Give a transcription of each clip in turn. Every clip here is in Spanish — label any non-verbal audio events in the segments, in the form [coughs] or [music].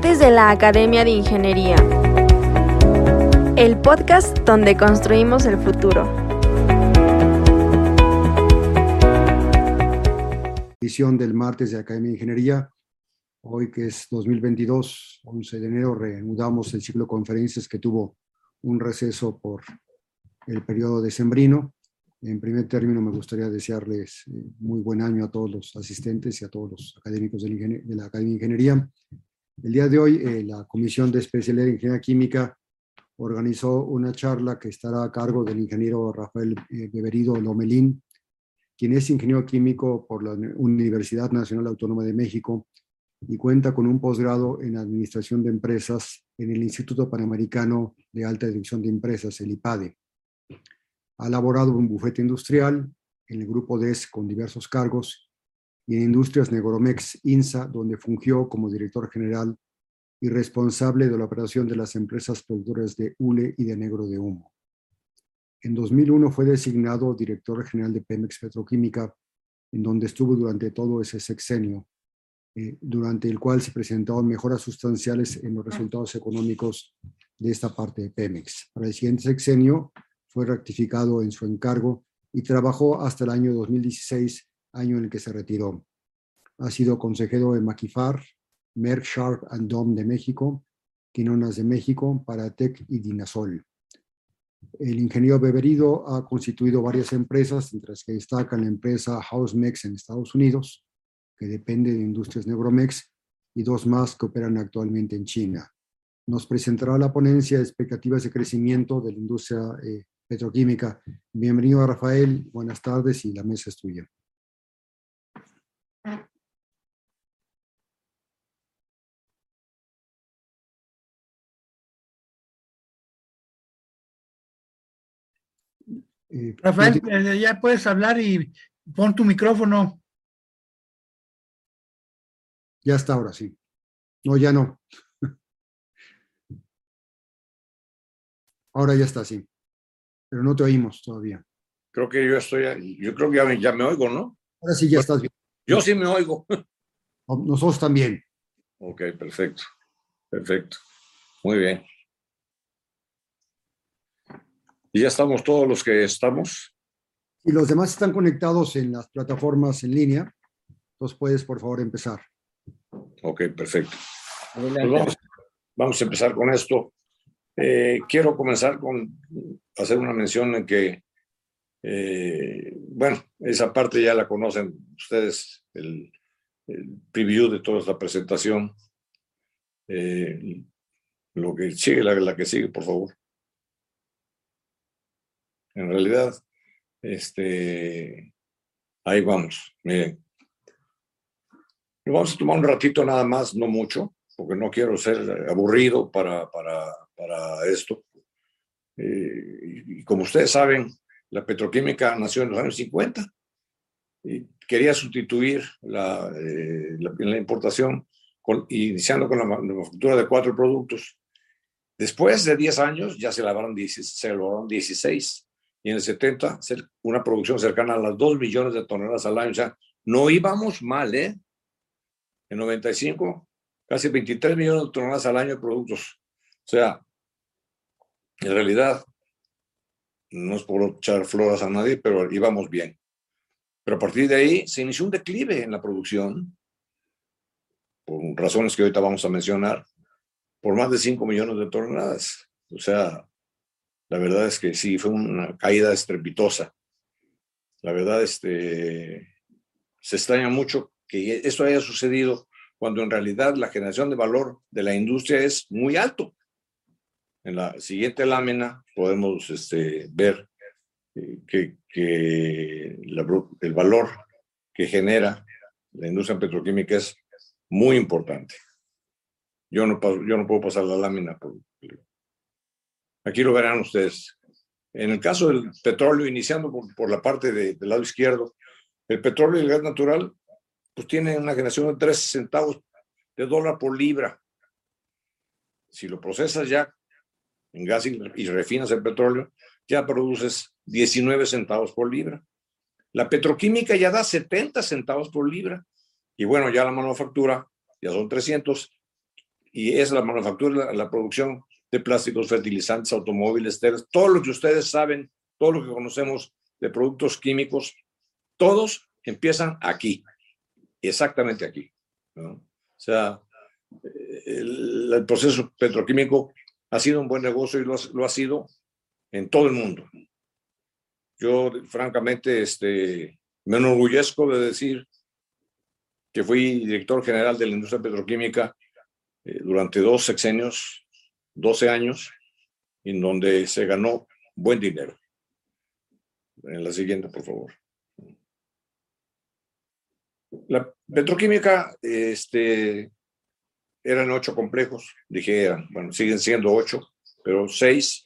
Martes de la Academia de Ingeniería. El podcast donde construimos el futuro. Edición del martes de Academia de Ingeniería. Hoy que es 2022, 11 de enero, reanudamos el ciclo de conferencias que tuvo un receso por el periodo decembrino. En primer término, me gustaría desearles eh, muy buen año a todos los asistentes y a todos los académicos de la Academia de Ingeniería. El día de hoy, eh, la Comisión de Especialidad en Ingeniería Química organizó una charla que estará a cargo del ingeniero Rafael eh, Beberido Lomelín, quien es ingeniero químico por la Universidad Nacional Autónoma de México y cuenta con un posgrado en Administración de Empresas en el Instituto Panamericano de Alta Dirección de Empresas, el IPADE. Ha laborado en un bufete industrial, en el grupo DES con diversos cargos, y en Industrias Negromex INSA, donde fungió como director general y responsable de la operación de las empresas productoras de hule y de negro de humo. En 2001 fue designado director general de Pemex Petroquímica, en donde estuvo durante todo ese sexenio, eh, durante el cual se presentaron mejoras sustanciales en los resultados económicos de esta parte de Pemex. Para el siguiente sexenio fue rectificado en su encargo y trabajó hasta el año 2016, año en el que se retiró. Ha sido consejero de Maquifar, Merck Sharp and Dom de México, Quinonas de México, Paratec y Dinasol. El ingeniero Beberido ha constituido varias empresas, entre las que destacan la empresa Housemex en Estados Unidos, que depende de Industrias Neuromex, y dos más que operan actualmente en China. Nos presentará la ponencia de expectativas de crecimiento de la industria eh, Petroquímica. Bienvenido a Rafael, buenas tardes y la mesa es tuya. Eh, Rafael, eh, ya puedes hablar y pon tu micrófono. Ya está ahora, sí. No, ya no. Ahora ya está, sí pero no te oímos todavía. Creo que yo estoy, yo creo que ya me, oigo, ¿no? Ahora sí ya estás bien. Yo sí me oigo. Nosotros también. Ok, perfecto, perfecto. Muy bien. Y ya estamos todos los que estamos. Y los demás están conectados en las plataformas en línea. Entonces puedes, por favor, empezar. Ok, perfecto. Pues vamos, vamos, a empezar con esto. Eh, quiero comenzar con hacer una mención en que, eh, bueno, esa parte ya la conocen ustedes, el, preview de toda esta presentación. Eh, lo que sigue, la, la, que sigue, por favor. En realidad, este, ahí vamos, miren. Vamos a tomar un ratito nada más, no mucho, porque no quiero ser aburrido para, para, para esto. Eh, y como ustedes saben, la petroquímica nació en los años 50 y quería sustituir la, eh, la, importación con, iniciando con la manufactura de cuatro productos. Después de 10 años ya se lavaron 16 y en el 70 una producción cercana a las 2 millones de toneladas al año. O sea, no íbamos mal, ¿eh? En 95, casi 23 millones de toneladas al año de productos. O sea, en realidad, no es por echar flores a nadie, pero íbamos bien. Pero a partir de ahí se inició un declive en la producción, por razones que ahorita vamos a mencionar, por más de 5 millones de toneladas. O sea, la verdad es que sí, fue una caída estrepitosa. La verdad, este, se extraña mucho que esto haya sucedido cuando en realidad la generación de valor de la industria es muy alto. En la siguiente lámina podemos este, ver eh, que, que el valor que genera la industria petroquímica es muy importante. Yo no, yo no puedo pasar la lámina. Por, aquí lo verán ustedes. En el caso del petróleo, iniciando por, la parte del lado izquierdo, el petróleo y el gas natural pues tiene una generación de 3 centavos de dólar por libra. Si lo procesas ya en gas y, refinas el petróleo, ya produces 19 centavos por libra. La petroquímica ya da 70 centavos por libra. Y bueno, ya la manufactura ya son 300. y es la manufactura, la producción de plásticos, fertilizantes, automóviles, todo lo que ustedes saben, todo lo que conocemos de productos químicos, todos empiezan aquí, exactamente aquí. O sea, el, proceso petroquímico ha sido un buen negocio y lo, lo, ha sido en todo el mundo. Yo, francamente, este, me enorgullezco de decir que fui director general de la industria petroquímica eh, durante dos sexenios, 12 años, en donde se ganó buen dinero. En la siguiente, por favor. La petroquímica, este, eran ocho complejos, dije bueno, siguen siendo ocho, pero seis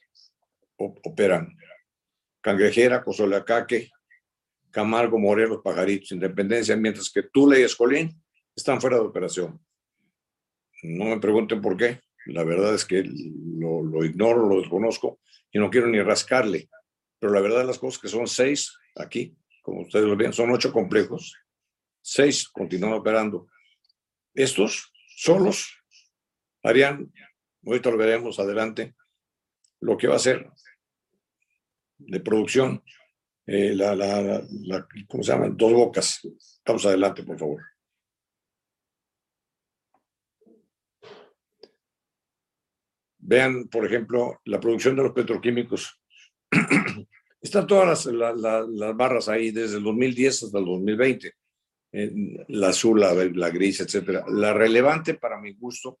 operan. Cangrejera, Cozoleacaque, Camargo, Morelos, Pajaritos, Independencia, mientras que Tula y Escolín están fuera de operación. No me pregunten por qué, la verdad es que lo, lo ignoro, lo desconozco y no quiero ni rascarle, pero la verdad de las cosas que son seis aquí, como ustedes lo ven, son ocho complejos, seis continúan operando. Estos solos harían, ahorita lo veremos adelante, lo que va a ser de producción, eh, la, la, la, ¿cómo se llama? Dos bocas. Vamos adelante, por favor. Vean, por ejemplo, la producción de los petroquímicos. [clears throat] Están todas las, las, barras ahí desde el 2010 hasta el 2020. Eh, la azul, la, la gris, etcétera. La relevante para mi gusto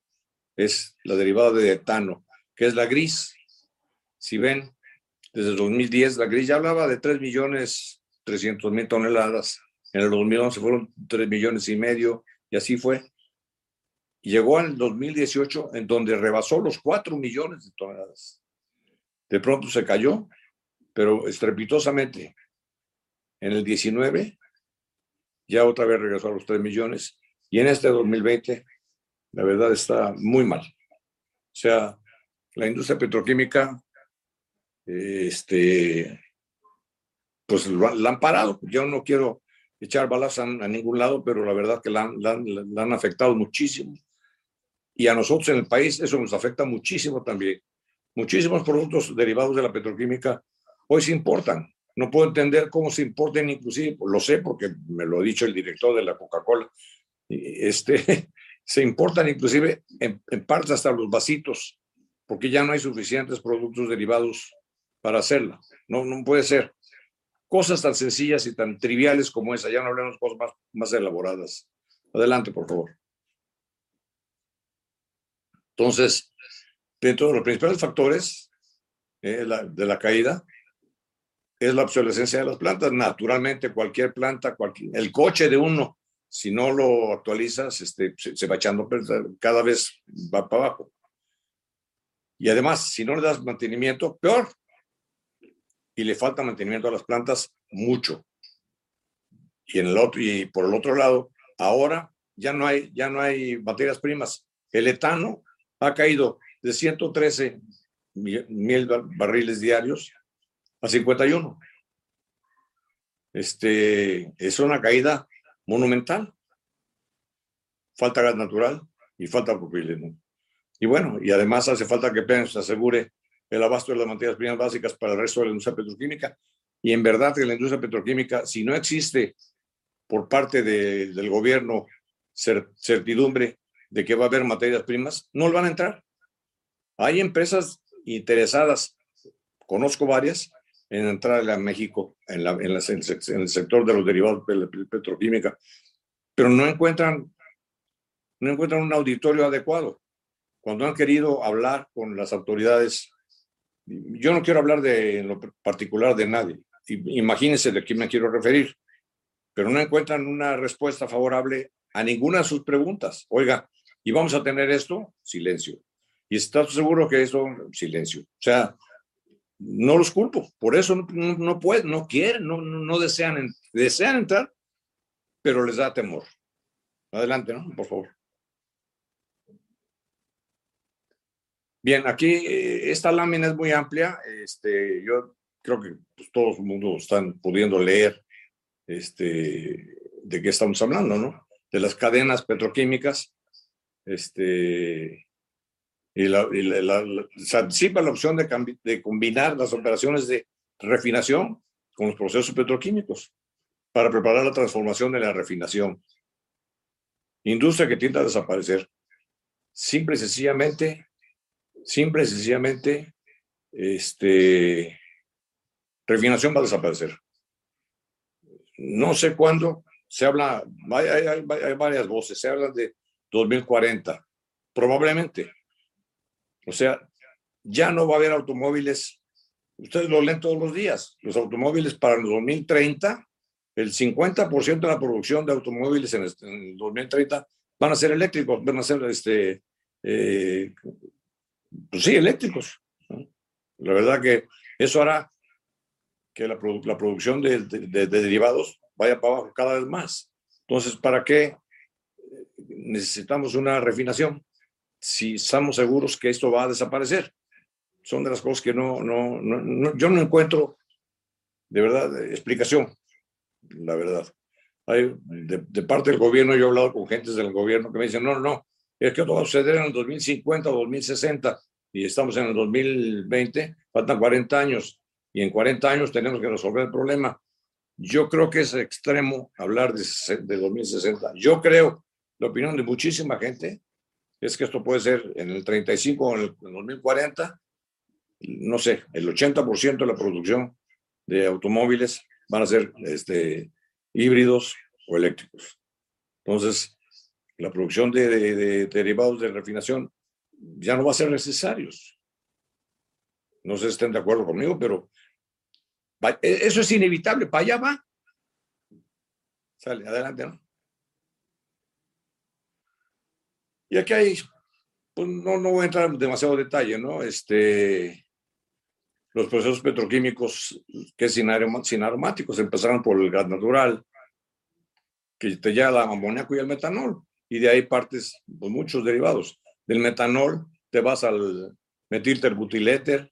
es la derivada de etano, que es la gris. Si ven, desde el 2010 la gris ya hablaba de 3 millones 300 mil toneladas. En el 2011 fueron 3 millones y medio y así fue. Llegó al 2018 en donde rebasó los 4 millones de toneladas. De pronto se cayó, pero estrepitosamente. En el 19 ya otra vez regresó a los 3 millones y en este 2020 la verdad está muy mal. O sea, la industria petroquímica, este, pues la han parado. Yo no quiero echar balas a, ningún lado, pero la verdad que la la, la han afectado muchísimo. Y a nosotros en el país eso nos afecta muchísimo también. Muchísimos productos derivados de la petroquímica hoy se importan. No puedo entender cómo se importen, inclusive, lo sé porque me lo ha dicho el director de la Coca-Cola, este, [laughs] se importan inclusive en, en parte hasta los vasitos, porque ya no hay suficientes productos derivados para hacerla. No, no puede ser. Cosas tan sencillas y tan triviales como esa, ya no hablamos de cosas más elaboradas. Adelante, por favor. Entonces, dentro de los principales factores eh, de la caída es la obsolescencia de las plantas. Naturalmente, cualquier planta, cualquier, el coche de uno si no lo actualizas, este, se, va echando, cada vez va para abajo. Y además, si no le das mantenimiento, peor. Y le falta mantenimiento a las plantas mucho. Y, en el otro, y por el otro lado, ahora ya no hay, ya no hay materias primas. El etano ha caído de 113 mil barriles diarios a 51. Este, es una caída monumental. Falta gas natural y falta propileno. Y bueno, y además hace falta que PENS asegure el abasto de las materias primas básicas para el resto de la industria petroquímica. Y en verdad que la industria petroquímica, si no existe por parte de, del gobierno certidumbre de que va a haber materias primas, no van a entrar. Hay empresas interesadas, conozco varias, en entrar a México en, la, en, en, el sector de los derivados de la petroquímica, pero no encuentran, no encuentran un auditorio adecuado. Cuando han querido hablar con las autoridades, yo no quiero hablar de en lo particular de nadie, imagínense de quién me quiero referir, pero no encuentran una respuesta favorable a ninguna de sus preguntas. Oiga, ¿y vamos a tener esto? Silencio. ¿Y está seguro que eso? Silencio. O sea, no los culpo, por eso no, no, pueden, no quieren, no, no, desean, desean entrar, pero les da temor. Adelante, ¿no? Por favor. Bien, aquí eh, esta lámina es muy amplia. Este, yo creo que pues, todo el están pudiendo leer este, de qué estamos hablando, ¿no? De las cadenas petroquímicas, este, y, la, se anticipa la opción de, de combinar las operaciones de refinación con los procesos petroquímicos para preparar la transformación de la refinación. Industria que tiende a desaparecer. Simple y sencillamente, simple y sencillamente, este, refinación va a desaparecer. No sé cuándo, se habla, hay, hay, varias voces, se habla de 2040, probablemente. O sea, ya no va a haber automóviles, ustedes lo leen todos los días, los automóviles para el 2030, el 50% de la producción de automóviles en, el 2030 van a ser eléctricos, van a ser, este, eh, pues sí, eléctricos. La verdad que eso hará que la, producción de, derivados vaya para abajo cada vez más. Entonces, ¿para qué necesitamos una refinación si estamos seguros que esto va a desaparecer? Son de las cosas que no, no, no, yo no encuentro de verdad explicación, la verdad. Hay, de, parte del gobierno, yo he hablado con gentes del gobierno que me dicen, no, no, es que esto va a suceder en el 2050 o 2060 y estamos en el 2020, faltan 40 años y en 40 años tenemos que resolver el problema. Yo creo que es extremo hablar de, de 2060. Yo creo, la opinión de muchísima gente, es que esto puede ser en el 35 o en el 2040, no sé, el 80% de la producción de automóviles van a ser este, híbridos o eléctricos. Entonces, la producción de, de derivados de refinación ya no va a ser necesarios. No sé si estén de acuerdo conmigo, pero e, eso es inevitable, para allá va. Sale, adelante, ¿no? Y aquí hay, pues no, no voy a entrar en demasiado detalle, ¿no? Este, los procesos petroquímicos que sin, aromáticos empezaron por el gas natural, que te lleva el amoníaco y el metanol, y de ahí partes pues, muchos derivados. Del metanol te vas al metilterbutyléter,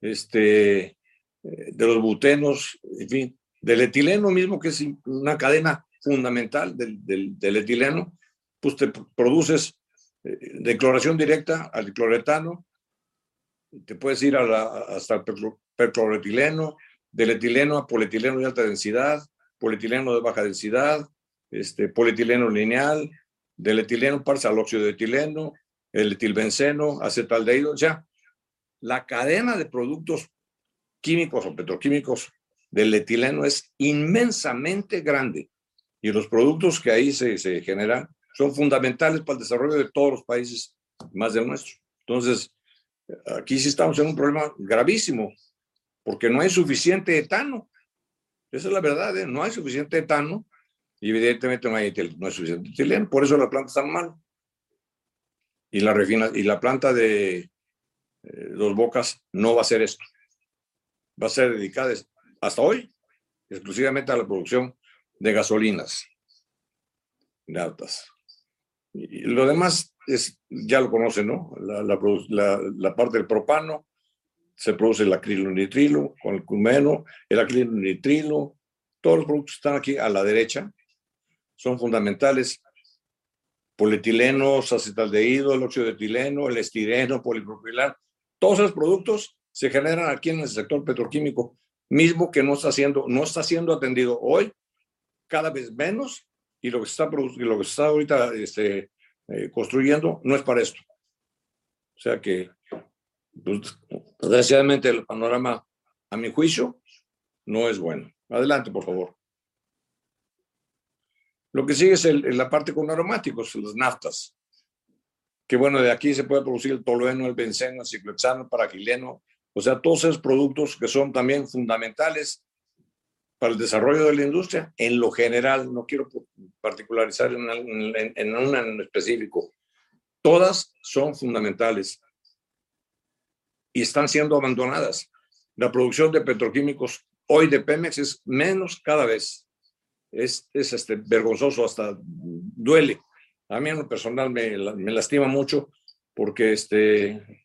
este, eh, de los butenos, en fin, del etileno mismo, que es una cadena fundamental del, del, etileno, pues te produces de cloración directa al cloretano, te puedes ir hasta el percloretileno, del etileno a polietileno de alta densidad, polietileno de baja densidad, este, polietileno lineal, del etileno pasa al óxido de etileno, el etilbenceno, acetaldehído, o sea, la cadena de productos químicos o petroquímicos del etileno es inmensamente grande y los productos que ahí se generan son fundamentales para el desarrollo de todos los países más del nuestro. Entonces, aquí sí estamos en un problema gravísimo porque no hay suficiente etano. Esa es la verdad, ¿eh? no hay suficiente etano y evidentemente no hay, no hay suficiente etileno, por eso la planta está mal. Y la, refina, y la planta de eh, Dos Bocas no va a ser esto va a ser dedicada hasta hoy exclusivamente a la producción de gasolinas de altas. Lo demás es, ya lo conocen, ¿no? La, parte del propano, se produce el acrilonitrilo con el cumeno, el acrilonitrilo, todos los productos están aquí a la derecha son fundamentales. Polietilenos, acetaldehído, el óxido de etileno, el estireno, polipropilar, todos esos productos se generan aquí en el sector petroquímico, mismo que no está siendo, no está siendo atendido hoy, cada vez menos, y lo que está, lo que está ahorita este, eh, construyendo no es para esto. O sea que, pues, desgraciadamente, el panorama, a mi juicio, no es bueno. Adelante, por favor. Lo que sigue es la parte con aromáticos, las naftas. Que bueno, de aquí se puede producir el tolueno, el benceno, el ciclohexano, el paragileno, o sea, todos esos productos que son también fundamentales para el desarrollo de la industria en lo general, no quiero particularizar en, en, una en específico, todas son fundamentales y están siendo abandonadas. La producción de petroquímicos hoy de Pemex es menos cada vez. Es, es este, vergonzoso, hasta duele. A mí en lo personal me, me lastima mucho porque este,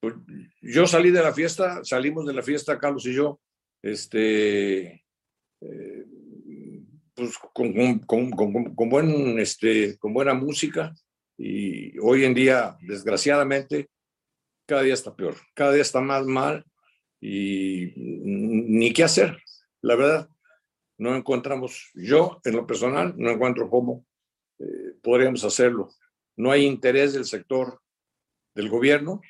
pues, yo salí de la fiesta, salimos de la fiesta, Carlos y yo, este, eh, pues con, con, con, con, buen, este, con buena música y hoy en día, desgraciadamente, cada día está peor, cada día está más mal y ni qué hacer. La verdad, no encontramos, yo en lo personal, no encuentro cómo eh, podríamos hacerlo. No hay interés del sector del gobierno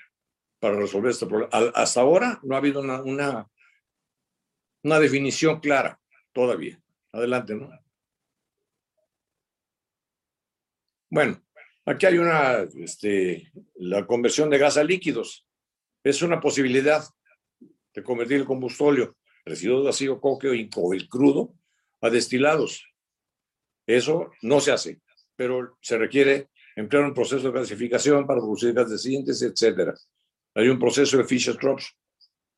para resolver este problema. hasta ahora no ha habido una, una, una definición clara todavía. Adelante, ¿no? Bueno, aquí hay una, este, la conversión de gas a líquidos. Es una posibilidad de convertir el combustóleo, residuos de ácido coque o el crudo, a destilados. Eso no se hace, pero se requiere emplear un proceso de clasificación para producir gases de síntesis, etcétera. Hay un proceso de Fischer-Tropsch,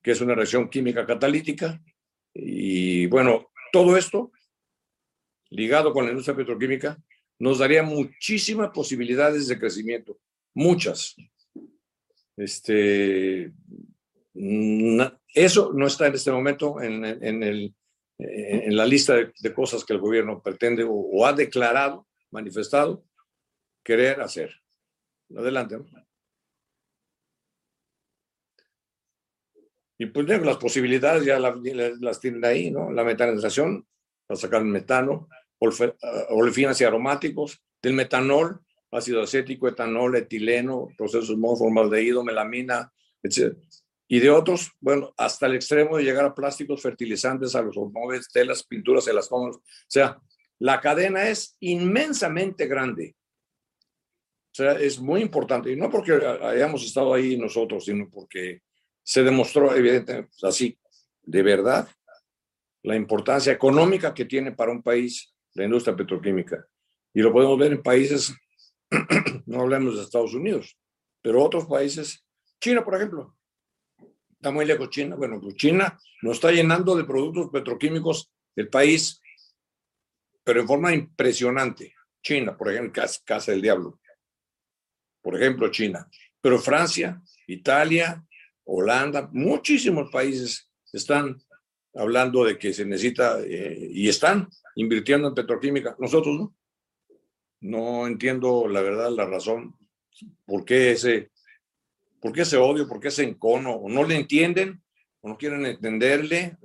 que es una reacción química catalítica, y bueno, todo esto ligado con la industria petroquímica nos daría muchísimas posibilidades de crecimiento, muchas. Este, eso no está en este momento en, el, en la lista de, cosas que el gobierno pretende o, ha declarado, manifestado, querer hacer. Adelante. Y pues las posibilidades ya las, tienen ahí, ¿no? La metanización, para sacar el metano, ah, olefinas y aromáticos, del metanol, ácido acético, etanol, etileno, procesos formaldehído, melamina, etc. Y de otros, bueno, hasta el extremo de llegar a plásticos, fertilizantes, a los automóviles, telas, pinturas, elastomas. O sea, la cadena es inmensamente grande. O sea, es muy importante. Y no porque hayamos estado ahí nosotros, sino porque se demostró evidentemente así, de verdad, la importancia económica que tiene para un país la industria petroquímica. Y lo podemos ver en países, [clears throat] no hablemos de Estados Unidos, pero otros países, China, por ejemplo, está muy lejos China. Bueno, pues China nos está llenando de productos petroquímicos el país, pero en forma impresionante. China, por ejemplo, Casa del Diablo. Por ejemplo, China. Pero Francia, Italia, Holanda, muchísimos países están hablando de que se necesita eh, y están invirtiendo en petroquímica. Nosotros no. No entiendo la verdad, la razón, por qué ese, por qué ese odio, por qué ese encono, o no le entienden, o no quieren entenderle.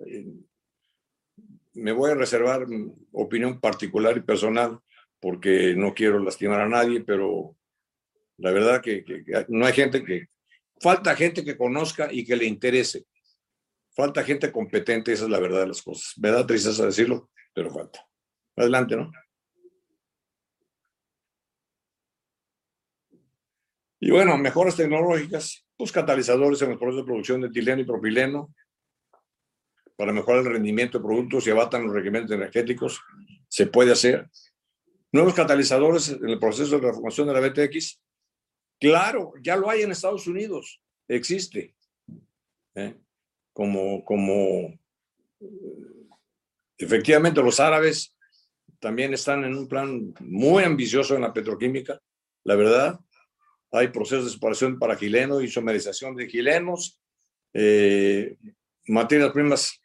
Me voy a reservar opinión particular y personal porque no quiero lastimar a nadie, pero la verdad que no hay gente que, Falta gente que conozca y que le interese. Falta gente competente, esa es la verdad de las cosas. Me da tristeza decirlo, pero falta. Adelante, ¿no? Y bueno, mejoras tecnológicas, pues catalizadores en los procesos de producción de etileno y propileno para mejorar el rendimiento de productos y abatan los requerimientos energéticos. Se puede hacer. Nuevos catalizadores en el proceso de la formación de la BTX Claro, ya lo hay en Estados Unidos, existe. ¿eh? Como, como efectivamente los árabes también están en un plan muy ambicioso en la petroquímica, la verdad. Hay procesos de separación para gileno y de gilenos, eh, materias primas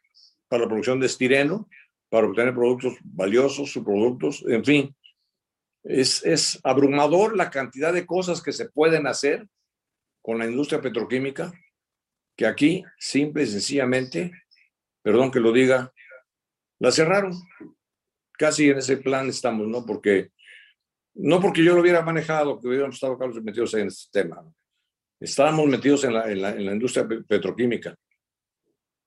para la producción de estireno, para obtener productos valiosos, subproductos, en fin, es, abrumador la cantidad de cosas que se pueden hacer con la industria petroquímica, que aquí, simple y sencillamente, perdón que lo diga, la cerraron. Casi en ese plan estamos, ¿no? Porque, no porque yo lo hubiera manejado, que hubiéramos estado metidos en este tema. Estábamos metidos en la, en la industria petroquímica.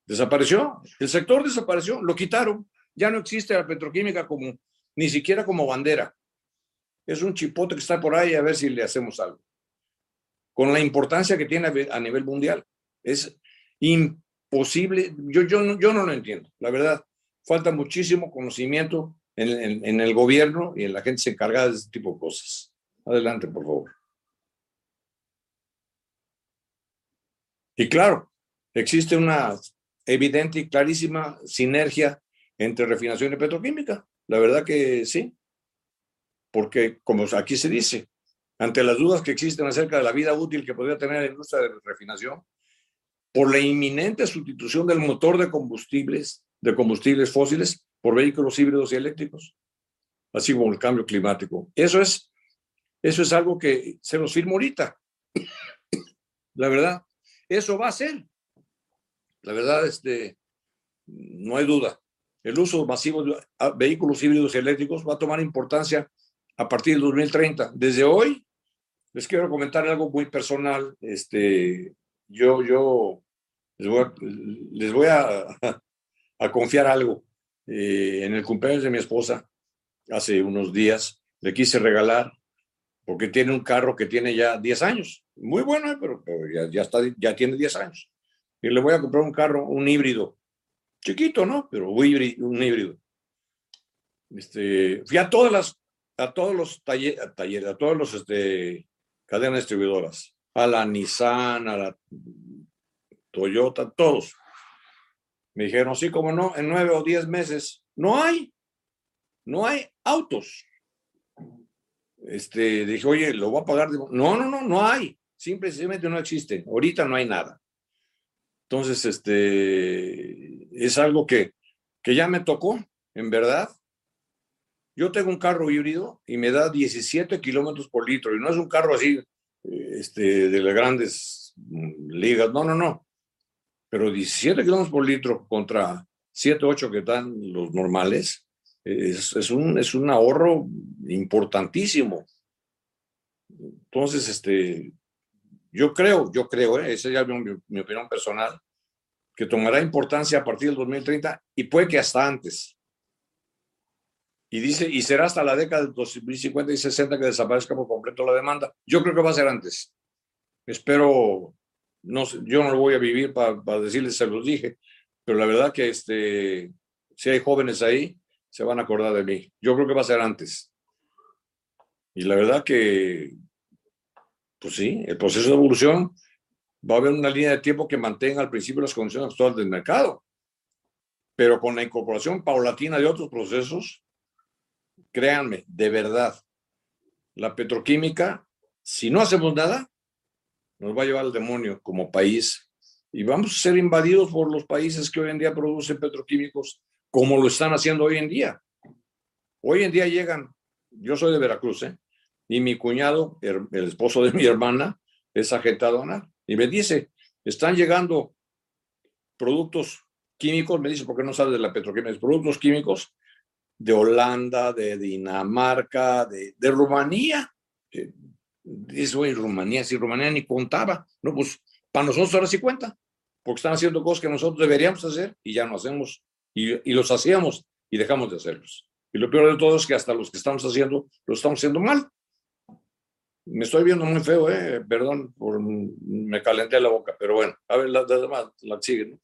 Desapareció, el sector desapareció, lo quitaron. Ya no existe la petroquímica como, ni siquiera como bandera es un chipote que está por ahí a ver si le hacemos algo. Con la importancia que tiene a nivel mundial. Es imposible, yo, yo, yo no lo entiendo, la verdad. Falta muchísimo conocimiento en, en el gobierno y en la gente encargada de este tipo de cosas. Adelante, por favor. Y claro, existe una evidente y clarísima sinergia entre refinación y petroquímica. La verdad que sí porque como aquí se dice, ante las dudas que existen acerca de la vida útil que podría tener la industria de refinación, por la inminente sustitución del motor de combustibles, de combustibles fósiles por vehículos híbridos y eléctricos, así como el cambio climático. Eso es Eso es algo que se los firmo ahorita. [coughs] La verdad, eso va a ser. La verdad, este, no hay duda. El uso masivo de vehículos híbridos eléctricos va a tomar importancia a partir del 2030. Desde hoy, les quiero comentar algo muy personal. Este, yo, yo les voy a, [laughs] a, confiar algo. Eh, en el cumpleaños de mi esposa, hace unos días, le quise regalar, porque tiene un carro que tiene ya 10 años. Muy bueno, eh, pero, ya, ya, está, ya tiene 10 años. Y le voy a comprar un carro, un híbrido. Chiquito, ¿no? Pero un híbrido. Este, fui a todas las, a todos los talleres, a todos los este, cadenas distribuidoras, a la Nissan, a la Toyota, todos. Me dijeron, sí, como no, en nueve o diez meses, no hay, no hay autos. Este, dije, oye, lo voy a pagar. No, no, no, no hay. Simplemente no existe. Ahorita no hay nada. Entonces, este, es algo que, que ya me tocó, en verdad. Yo tengo un carro híbrido y me da 17 kilómetros por litro y no es un carro así, este, de las grandes mm, ligas. No, no, no pero 17 kilómetros por litro contra 7, 8 que dan los normales, es, es, un, es un ahorro importantísimo. Entonces, este, yo creo, yo creo, ¿eh? esa es mi, mi, opinión personal, que tomará importancia a partir del 2030 y puede que hasta antes. Y dice, y será hasta la década de 2050 y 60 que desaparezca por completo la demanda. Yo creo que va a ser antes. Espero no, yo no lo voy a vivir para, decirles, se los dije, pero la verdad que este, si hay jóvenes ahí, se van a acordar de mí. Yo creo que va a ser antes. Y la verdad que, pues sí, el proceso de evolución va a haber una línea de tiempo que mantenga al principio las condiciones actuales del mercado. Pero con la incorporación paulatina de otros procesos, créanme, de verdad, la petroquímica, si no hacemos nada, nos va a llevar al demonio como país y vamos a ser invadidos por los países que hoy en día producen petroquímicos como lo están haciendo hoy en día. Hoy en día llegan, yo soy de Veracruz, ¿eh? y mi cuñado, el, esposo de mi hermana, es agente aduanal, y me dice, están llegando productos químicos, me dice, ¿por qué no sabes de la petroquímica? Productos químicos de Holanda, de Dinamarca, de, de Rumanía, eso en Rumanía, si Rumanía ni contaba, no, pues para nosotros ahora sí cuenta, porque están haciendo cosas que nosotros deberíamos hacer y ya no hacemos, y, y los hacíamos y dejamos de hacerlos. Y lo peor de todo es que hasta los que estamos haciendo, lo estamos haciendo mal. Me estoy viendo muy feo, eh, perdón, por, me calenté la boca, pero bueno, a ver, las demás la siguen.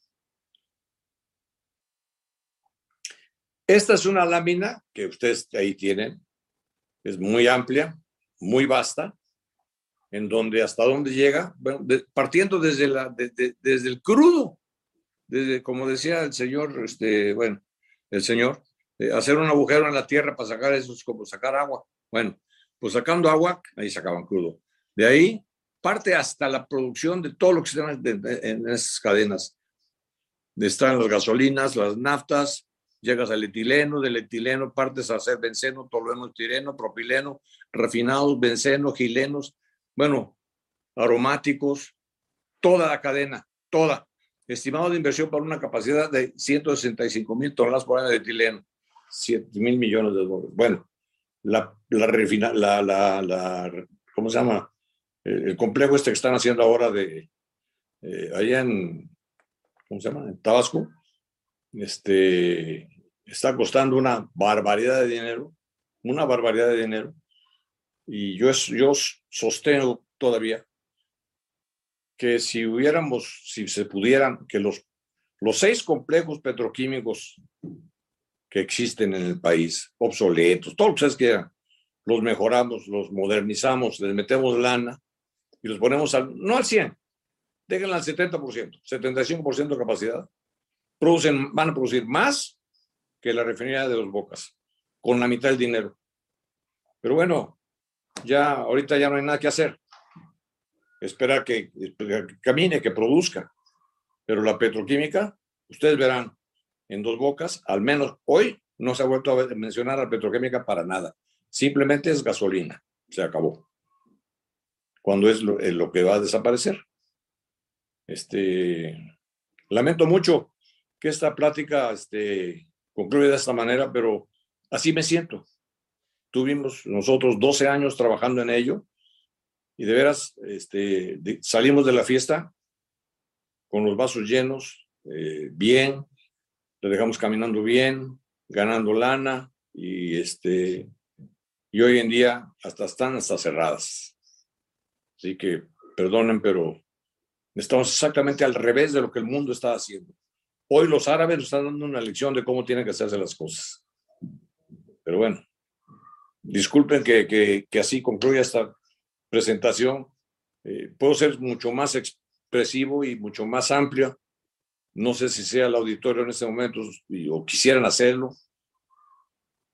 Esta es una lámina que ustedes ahí tienen, es muy amplia, muy vasta, en donde hasta dónde llega, bueno, partiendo desde, la, desde el crudo, desde, como decía el señor, este, bueno, el señor, eh, hacer un agujero en la tierra para sacar eso es como sacar agua. Bueno, pues sacando agua, ahí sacaban crudo. De ahí parte hasta la producción de todo lo que está en esas cadenas. Están las gasolinas, las naftas, llegas al etileno, del etileno partes a hacer benceno, tolueno, estireno, propileno, refinados, benceno, gilenos, bueno, aromáticos, toda la cadena, toda. Estimado de inversión para una capacidad de 165 mil toneladas por año de etileno, 7 mil millones de dólares. Bueno, la, la, refina, la, la, la, ¿cómo se llama? El, complejo este que están haciendo ahora de, eh, allá en, ¿cómo se llama? En Tabasco, este, está costando una barbaridad de dinero, una barbaridad de dinero. Y yo, yo sostengo todavía que si hubiéramos, si se pudieran, que los, los seis complejos petroquímicos que existen en el país, obsoletos, todos lo que quieran, los mejoramos, los modernizamos, les metemos lana y los ponemos al, no al 100, déjenla al 70%, 75% de capacidad, producen, van a producir más que la refinería de dos bocas, con la mitad del dinero. Pero bueno, ya ahorita ya no hay nada que hacer. Esperar que, camine, que produzca. Pero la petroquímica, ustedes verán, en dos bocas, al menos hoy no se ha vuelto a mencionar la petroquímica para nada. Simplemente es gasolina. se acabó. Cuando es lo que va a desaparecer. Este, lamento mucho que esta plática este, concluya de esta manera, pero así me siento. Tuvimos nosotros 12 años trabajando en ello y de veras este, salimos de la fiesta con los vasos llenos, eh, bien, le dejamos caminando bien, ganando lana y este y hoy en día hasta están hasta cerradas. Así que perdonen, pero estamos exactamente al revés de lo que el mundo está haciendo. Hoy los árabes nos están dando una lección de cómo tienen que hacerse las cosas. Pero bueno, disculpen que, que, que así concluya esta presentación. Eh, puedo ser mucho más expresivo y mucho más amplio. No sé si sea el auditorio en este momento o quisieran hacerlo,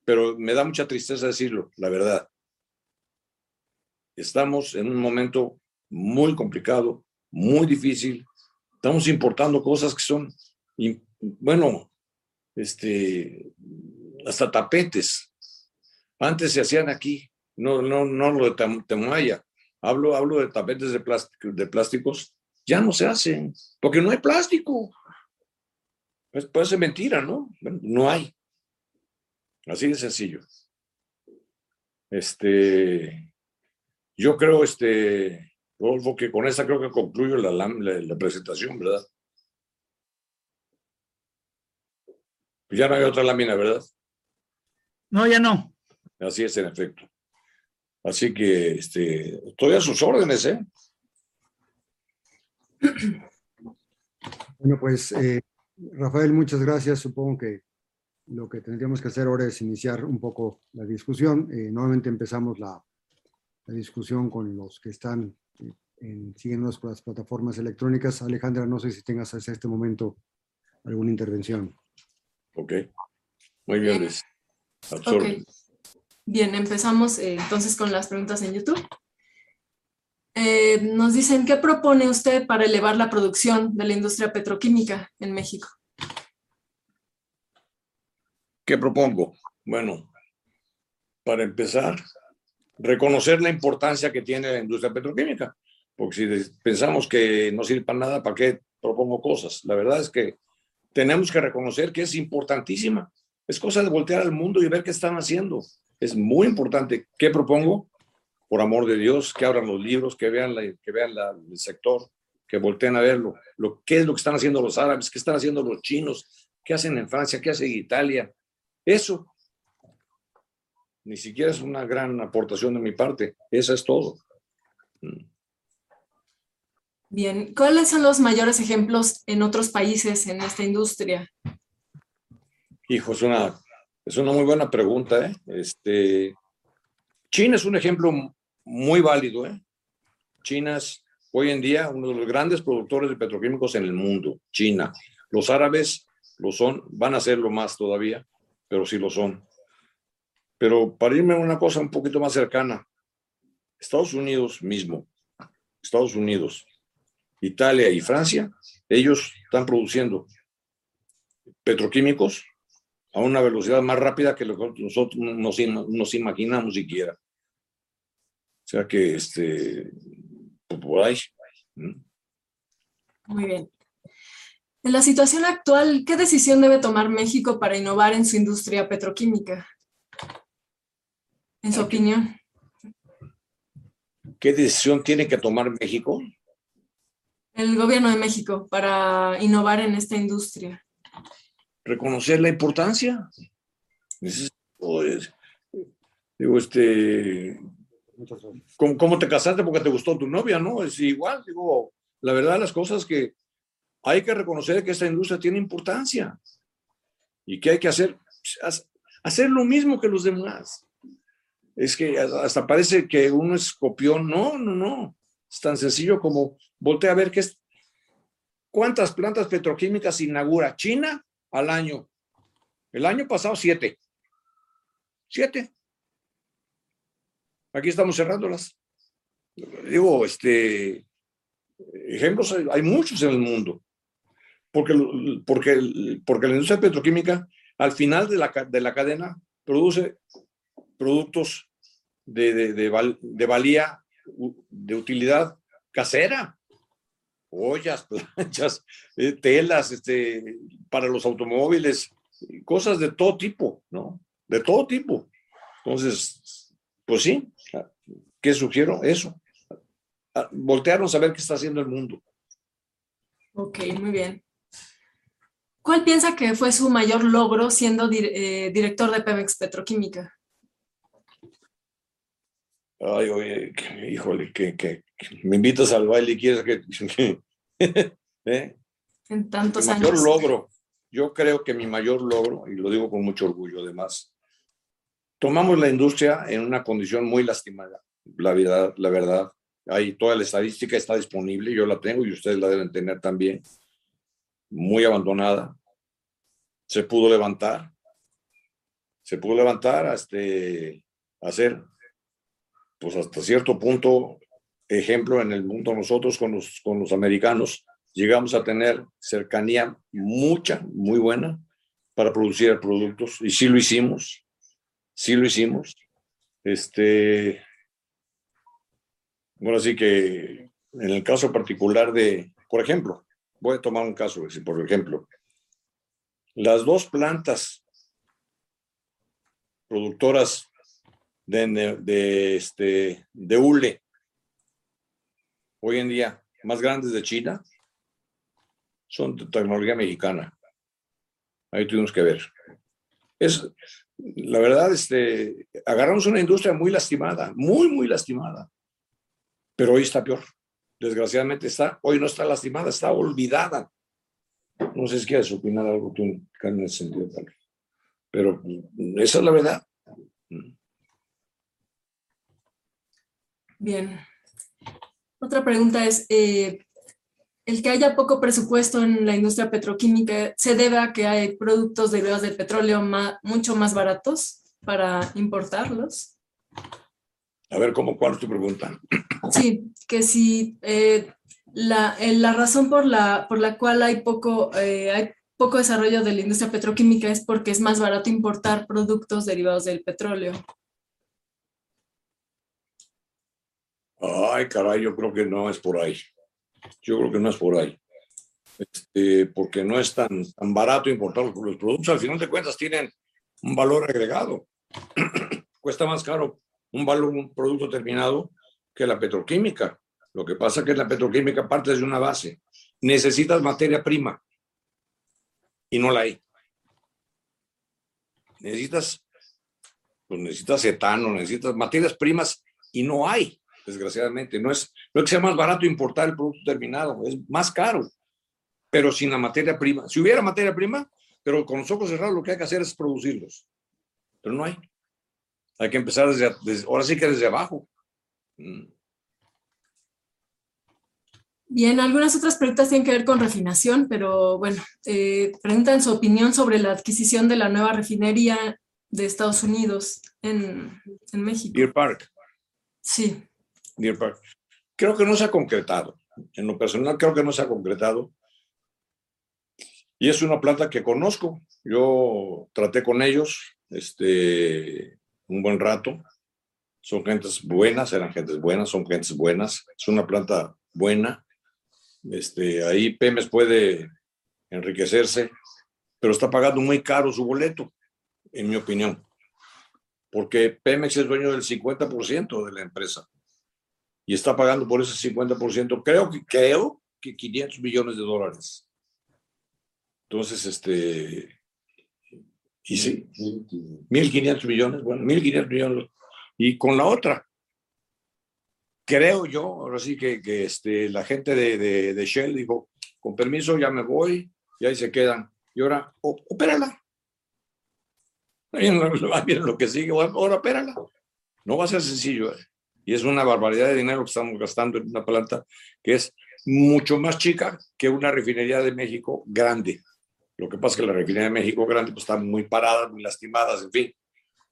pero me da mucha tristeza decirlo, la verdad. Estamos en un momento muy complicado, muy difícil. Estamos importando cosas que son, bueno, este, hasta tapetes. Antes se hacían aquí, no, no, no lo de Temuaya. Hablo, hablo de tapetes de, plástico, de plásticos. Ya no se hacen, porque no hay plástico. Pues puede ser mentira, ¿no? no hay. Así de sencillo. Este, yo creo, este, Rodolfo, que con esta creo que concluyo la, la, presentación, ¿verdad? Ya no hay otra lámina, ¿verdad? No, ya no. Así es, en efecto. Así que este, estoy a sus órdenes, ¿eh? Bueno, pues, eh, Rafael, muchas gracias. Supongo que lo que tendríamos que hacer ahora es iniciar un poco la discusión. Eh, nuevamente empezamos la, la, discusión con los que están eh, en, siguiendo las plataformas electrónicas. Alejandra, no sé si tengas hasta este momento alguna intervención. Ok. Muy bien, Luis. Okay. Bien, empezamos eh, entonces con las preguntas en YouTube. Eh, nos dicen, ¿qué propone usted para elevar la producción de la industria petroquímica en México? ¿Qué propongo? Bueno, para empezar, reconocer la importancia que tiene la industria petroquímica, porque si pensamos que no sirve para nada, ¿para qué propongo cosas? La verdad es que tenemos que reconocer que es importantísima. Es cosa de voltear al mundo y ver qué están haciendo. Es muy importante. ¿Qué propongo? Por amor de Dios, que abran los libros, que vean, la, que vean el sector, que volteen a verlo. Lo, ¿Qué es lo que están haciendo los árabes? ¿Qué están haciendo los chinos? ¿Qué hacen en Francia? ¿Qué hace Italia? Eso ni siquiera es una gran aportación de mi parte. Eso es todo. Mm. Bien, ¿cuáles son los mayores ejemplos en otros países en esta industria? Hijo, es una, es una muy buena pregunta. ¿eh? Este, China es un ejemplo muy válido. ¿eh? China es hoy en día uno de los grandes productores de petroquímicos en el mundo. China. Los árabes lo son, van a serlo más todavía pero sí lo son. Pero para irme a una cosa un poquito más cercana, Estados Unidos mismo, Estados Unidos, Italia y Francia, ellos están produciendo petroquímicos a una velocidad más rápida que lo que nosotros nos, nos imaginamos siquiera. O sea que, este, por ahí. Muy bien. En la situación actual, ¿qué decisión debe tomar México para innovar en su industria petroquímica? En su opinión. ¿Qué decisión tiene que tomar México? El gobierno de México para innovar en esta industria. Reconocer la importancia. digo, este, ¿cómo, ¿cómo, te casaste porque te gustó tu novia? No, es igual, digo, la verdad las cosas que hay que reconocer que esta industria tiene importancia y que hay que hacer, hacer lo mismo que los demás. Es que hasta parece que uno es copión. No, no, no. Es tan sencillo como voltea a ver qué es, cuántas plantas petroquímicas inaugura China al año. El año pasado, siete. Siete. Aquí estamos cerrándolas. Digo, este, ejemplos hay muchos en el mundo porque, porque, porque la industria petroquímica al final de la, de la cadena produce productos de, de, valía, de utilidad casera. Ollas, [laughs] planchas, eh, telas, este, para los automóviles, cosas de todo tipo, ¿no? De todo tipo. Entonces, pues sí, ¿qué sugiero? Eso. Voltearnos a ver qué está haciendo el mundo. Ok, muy bien. ¿Cuál piensa que fue su mayor logro siendo eh, director de Pemex Petroquímica? Ay, oye, híjole, que, me invitas al baile y quieres que... [laughs] ¿eh? En tantos mi años. mayor logro, yo creo que mi mayor logro, y lo digo con mucho orgullo además, tomamos la industria en una condición muy lastimada, la verdad, la verdad. Ahí toda la estadística está disponible, yo la tengo y ustedes la deben tener también. Muy abandonada. Se pudo levantar. Se pudo levantar hasta hacer pues hasta cierto punto, ejemplo en el mundo nosotros con los, con los americanos, llegamos a tener cercanía mucha, muy buena para producir productos y sí lo hicimos, sí lo hicimos. Este, bueno, así que en el caso particular de, por ejemplo, voy a tomar un caso, por ejemplo, las dos plantas productoras de, de, este, de hule, hoy en día más grandes de China, son de tecnología mexicana. Ahí tuvimos que ver. Es, la verdad, este, agarramos una industria muy lastimada, muy, muy lastimada, pero hoy está peor. Desgraciadamente está, hoy no está lastimada, está olvidada. No sé si quieres opinar algo tú en ese sentido, pero esa es la verdad. Bien. Otra pregunta es, eh, ¿el que haya poco presupuesto en la industria petroquímica se debe a que hay productos derivados del petróleo mucho más baratos para importarlos? A ver, ¿cómo, ¿cuál es tu pregunta? Sí, que si eh, la, eh, la, razón por la, por la cual hay poco, hay poco desarrollo de la industria petroquímica es porque es más barato importar productos derivados del petróleo. Ay, caray, yo creo que no es por ahí. Yo creo que no es por ahí. Este, porque no es tan, barato importar los productos. Al final de cuentas tienen un valor agregado. [clears throat] Cuesta más caro un valor, un producto terminado que la petroquímica. Lo que pasa es que la petroquímica parte de una base. Necesitas materia prima y no la hay. Necesitas, pues necesitas etano, necesitas materias primas y no hay desgraciadamente. No es, no es que sea más barato importar el producto terminado, es más caro, pero sin la materia prima. Si hubiera materia prima, pero con los ojos cerrados lo que hay que hacer es producirlos. Pero no hay. Hay que empezar desde, ahora sí que desde abajo. Mm. Bien, algunas otras preguntas tienen que ver con refinación, pero bueno, eh, preguntan su opinión sobre la adquisición de la nueva refinería de Estados Unidos en, en México. Deer Park. Sí. Creo que no se ha concretado. En lo personal, creo que no se ha concretado. Y es una planta que conozco. Yo traté con ellos este, un buen rato. Son gentes buenas, eran gentes buenas, son gentes buenas. Es una planta buena. Este, ahí Pemes puede enriquecerse, pero está pagando muy caro su boleto, en mi opinión. Porque Pemex es dueño del 50% de la empresa y está pagando por ese 50%, creo que, creo que 500 millones de dólares. Entonces, este, y sí, 1.500 millones, bueno, 1.500 millones. Y con la otra, creo yo, ahora sí que, que este, la gente de, de, de, Shell dijo, con permiso, ya me voy, y ahí se quedan. Y ahora, opérala. Miren lo que sigue, ahora opérala. No va a ser sencillo. ¿eh? Y es una barbaridad de dinero que estamos gastando en una planta que es mucho más chica que una refinería de México grande. Lo que pasa es que la refinería de México grande pues, está muy parada, muy lastimadas, en fin.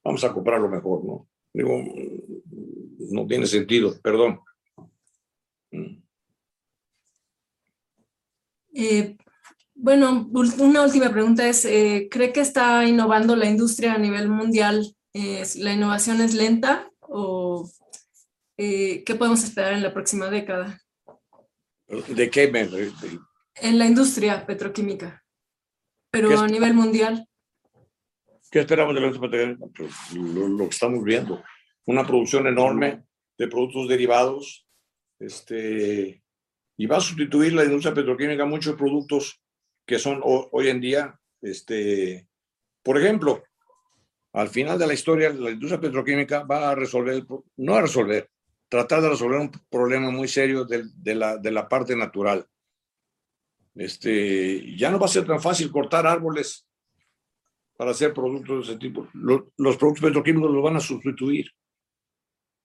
Vamos a comprar lo mejor, ¿no? Digo, no tiene sentido, perdón. Mm. Eh, bueno, una última pregunta es, eh, ¿cree que está innovando la industria a nivel mundial? Eh, ¿La innovación es lenta o eh, qué podemos esperar en la próxima década? ¿De qué? me- En la industria petroquímica, pero ¿Qué a nivel mundial. ¿Qué esperamos de la industria? Pues, lo, lo que estamos viendo, una producción enorme de productos derivados, este, y va a sustituir la industria petroquímica muchos productos que son ho- hoy en día, este, por ejemplo, al final de la historia, la industria petroquímica va a resolver, no a resolver, tratar de resolver un problema muy serio del- de, la, de la parte natural. Este, ya no va a ser tan fácil cortar árboles para hacer productos de ese tipo. Lo- Los, productos petroquímicos los van a sustituir.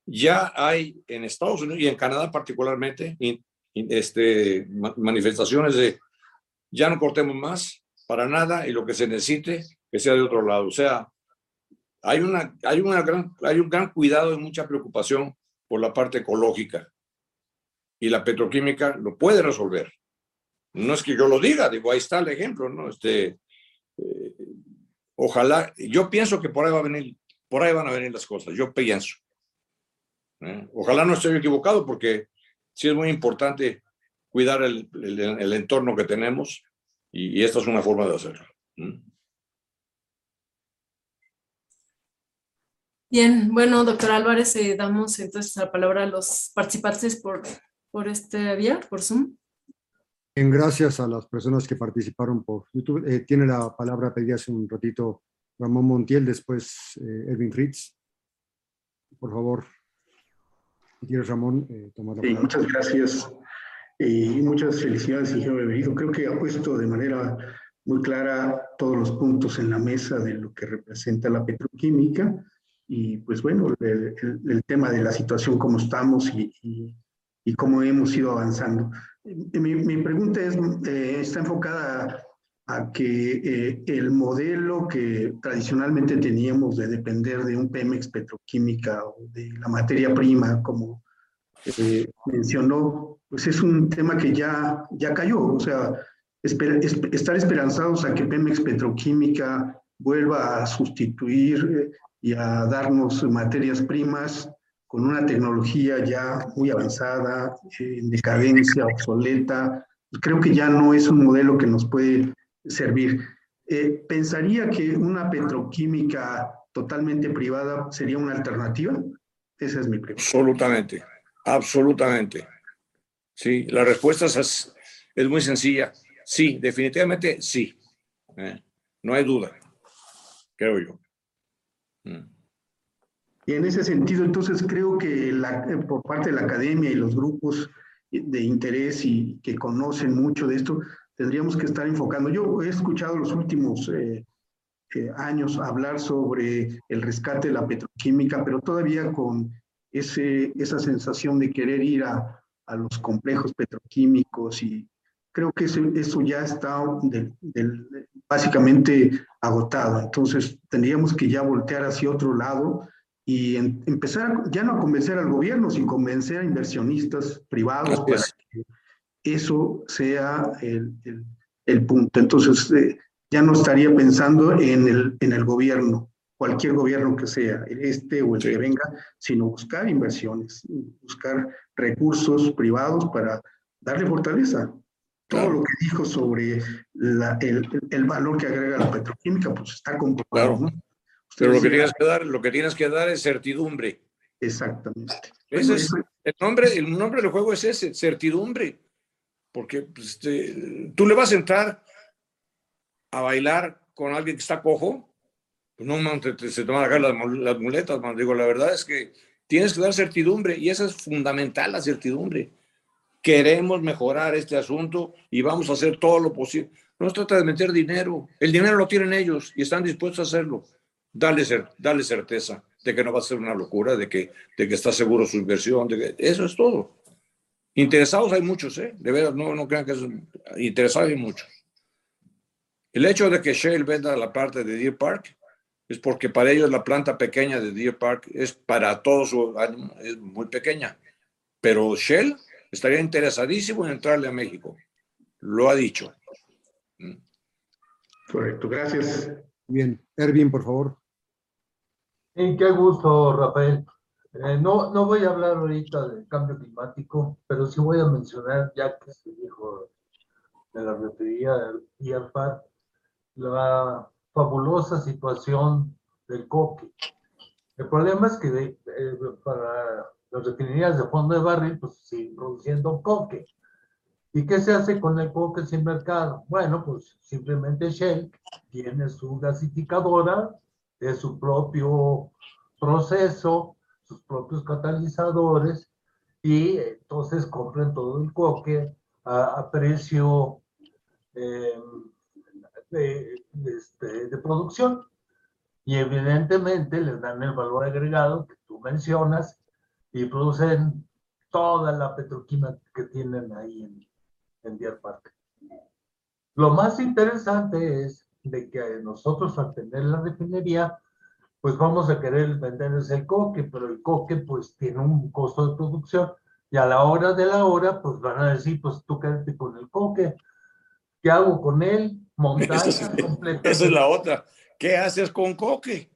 Ya hay en Estados Unidos y en Canadá particularmente in- in- este, ma- manifestaciones de ya no cortemos más para nada y lo que se necesite que sea de otro lado. O sea, hay, una, hay, una gran, hay un gran cuidado y mucha preocupación por la parte ecológica y la petroquímica lo puede resolver. No es que yo lo diga, digo, ahí está el ejemplo, ¿no? Este, eh, ojalá, yo pienso que por ahí va a venir, por ahí van a venir las cosas, yo pienso. ¿eh? Ojalá no esté equivocado porque sí es muy importante cuidar el, el- entorno que tenemos y, esta es una forma de hacerlo. Bien, bueno, doctor Álvarez, eh, damos entonces la palabra a los participantes por, por este vía, por Zoom. Bien, gracias a las personas que participaron por YouTube. Eh, tiene la palabra pedí hace un ratito Ramón Montiel, después eh, Edwin Fritz. Por favor, si quieres, Ramón, eh, tomar la Sí, palabra. muchas gracias y muchas felicidades, ingeniero Benedito. Creo que ha puesto de manera muy clara todos los puntos en la mesa de lo que representa la petroquímica y pues bueno, el, el- el tema de la situación como estamos y, y- y cómo hemos ido avanzando. Eh, Mi, mi pregunta es, eh, está enfocada a que eh, el modelo que tradicionalmente teníamos de depender de un Pemex petroquímica o de la materia prima como eh, mencionó, pues es un tema que ya, ya cayó. O sea, esper- esp- estar esperanzados a que Pemex Petroquímica vuelva a sustituir eh, y a darnos materias primas con una tecnología ya muy avanzada, en decadencia, obsoleta, creo que ya no es un modelo que nos puede servir. Eh, ¿Pensaría que una petroquímica totalmente privada sería una alternativa? Esa es mi pregunta. Absolutamente, absolutamente. Sí, la respuesta es, es muy sencilla. Sí, definitivamente sí. Eh, No hay duda, creo yo. Mm. Y en ese sentido, entonces creo que eh, por parte de la academia y los grupos de interés y que conocen mucho de esto, tendríamos que estar enfocando. Yo he escuchado los últimos eh, eh, años hablar sobre el rescate de la petroquímica, pero todavía con esa sensación de querer ir a, a los complejos petroquímicos y creo que eso, eso ya está del- del- básicamente agotado. Entonces tendríamos que ya voltear hacia otro lado y en- empezar ya no a convencer al gobierno, sino convencer a inversionistas privados Así para que eso sea el, el- el punto. Entonces eh, ya no estaría pensando en el, en el gobierno, cualquier gobierno que sea, este o el Sí. que venga, sino buscar inversiones, buscar recursos privados para darle fortaleza. Todo Claro. lo que dijo sobre la- el, el valor que agrega la petroquímica, pues está comprobado. Claro. ¿no? Pero lo que, tienes que dar, lo que tienes que dar es certidumbre. Exactamente. Ese es, eso- el, nombre, el nombre del juego es ese, certidumbre. Porque pues, este, tú le vas a entrar a bailar con alguien que está cojo, pues no, man, te- te- se te van a caer las, las muletas, man. Digo, la verdad es que tienes que dar certidumbre y esa es fundamental, la certidumbre. Queremos mejorar este asunto y vamos a hacer todo lo posible. No se trata de meter dinero, el dinero lo tienen ellos y están dispuestos a hacerlo. Dale, dale certeza de que no va a ser una locura, de que, de que está seguro su inversión, de que, eso es todo. Interesados hay muchos, ¿eh? De veras, no, no crean que es interesados hay muchos. El hecho de que Shell venda la parte de Deer Park es porque para ellos la planta pequeña de Deer Park es para todos su es muy pequeña. Pero Shell estaría interesadísimo en entrarle a México. Lo ha dicho. Mm. Correcto, gracias. Bien, Ervin, por favor. Sí, qué gusto, Rafael. Eh, no, no voy a hablar ahorita del cambio climático, pero sí voy a mencionar, ya que se dijo de la refería y Alfar, la fabulosa situación del coque. El problema es que eh, para las refinerías de fondo de barril, pues siguen produciendo coque. ¿Y qué se hace con el coque sin mercado? Bueno, pues simplemente Shell tiene su gasificadora de su propio proceso, sus propios catalizadores, y entonces compran todo el coque a, precio de, este, de producción. Y evidentemente les dan el valor agregado que tú mencionas y producen toda la petroquímica que tienen ahí en, en Deer Park. Lo más interesante es de que nosotros al tener la refinería, pues vamos a querer venderles el coque, pero el coque pues tiene un costo de producción y a la hora de la hora pues van a decir, pues tú quédate con el coque, ¿qué hago con él? Montaña [laughs] completa. Esa es la otra, ¿qué haces con coque?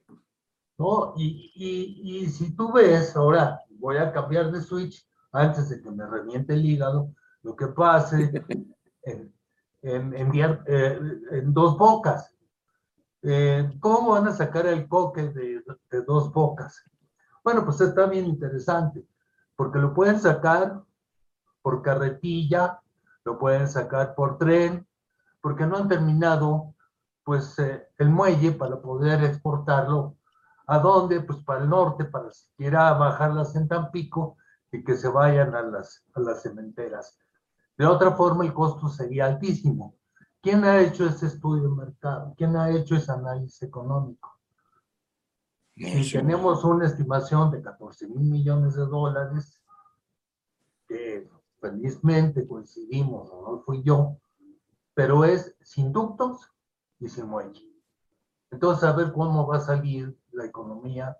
No, y, y, y si tú ves, ahora voy a cambiar de switch antes de que me reviente el hígado, lo que pase [laughs] en, en, eh, en, dos bocas. Eh, ¿Cómo van a sacar el coque de, de, dos bocas? Bueno, pues está bien interesante, porque lo pueden sacar por carretilla, lo pueden sacar por tren, porque no han terminado pues eh, el muelle para poder exportarlo. ¿A dónde? Pues para el norte, para siquiera bajarlas en Tampico y que se vayan a las, a las cementeras. De otra forma, el costo sería altísimo. ¿Quién ha hecho ese estudio de mercado? ¿Quién ha hecho ese análisis económico? si tenemos una estimación de 14 mil millones de dólares, que felizmente coincidimos, no fui yo, pero es sin ductos y sin muelle. Entonces, a ver cómo va a salir la economía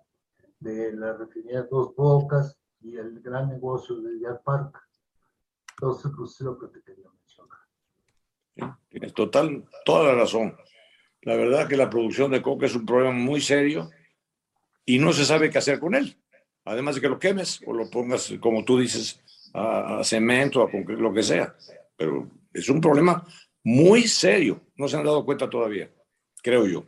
de la refinería Dos Bocas y el gran negocio de Yard Park. Entonces, pues es lo que te quería mencionar. tienes total, toda la razón. La verdad que la producción de coca es un problema muy serio y no se sabe qué hacer con él. Además de que lo quemes o lo pongas, como tú dices, a, cemento, a lo que sea. Pero es un problema muy serio. No se han dado cuenta todavía, creo yo.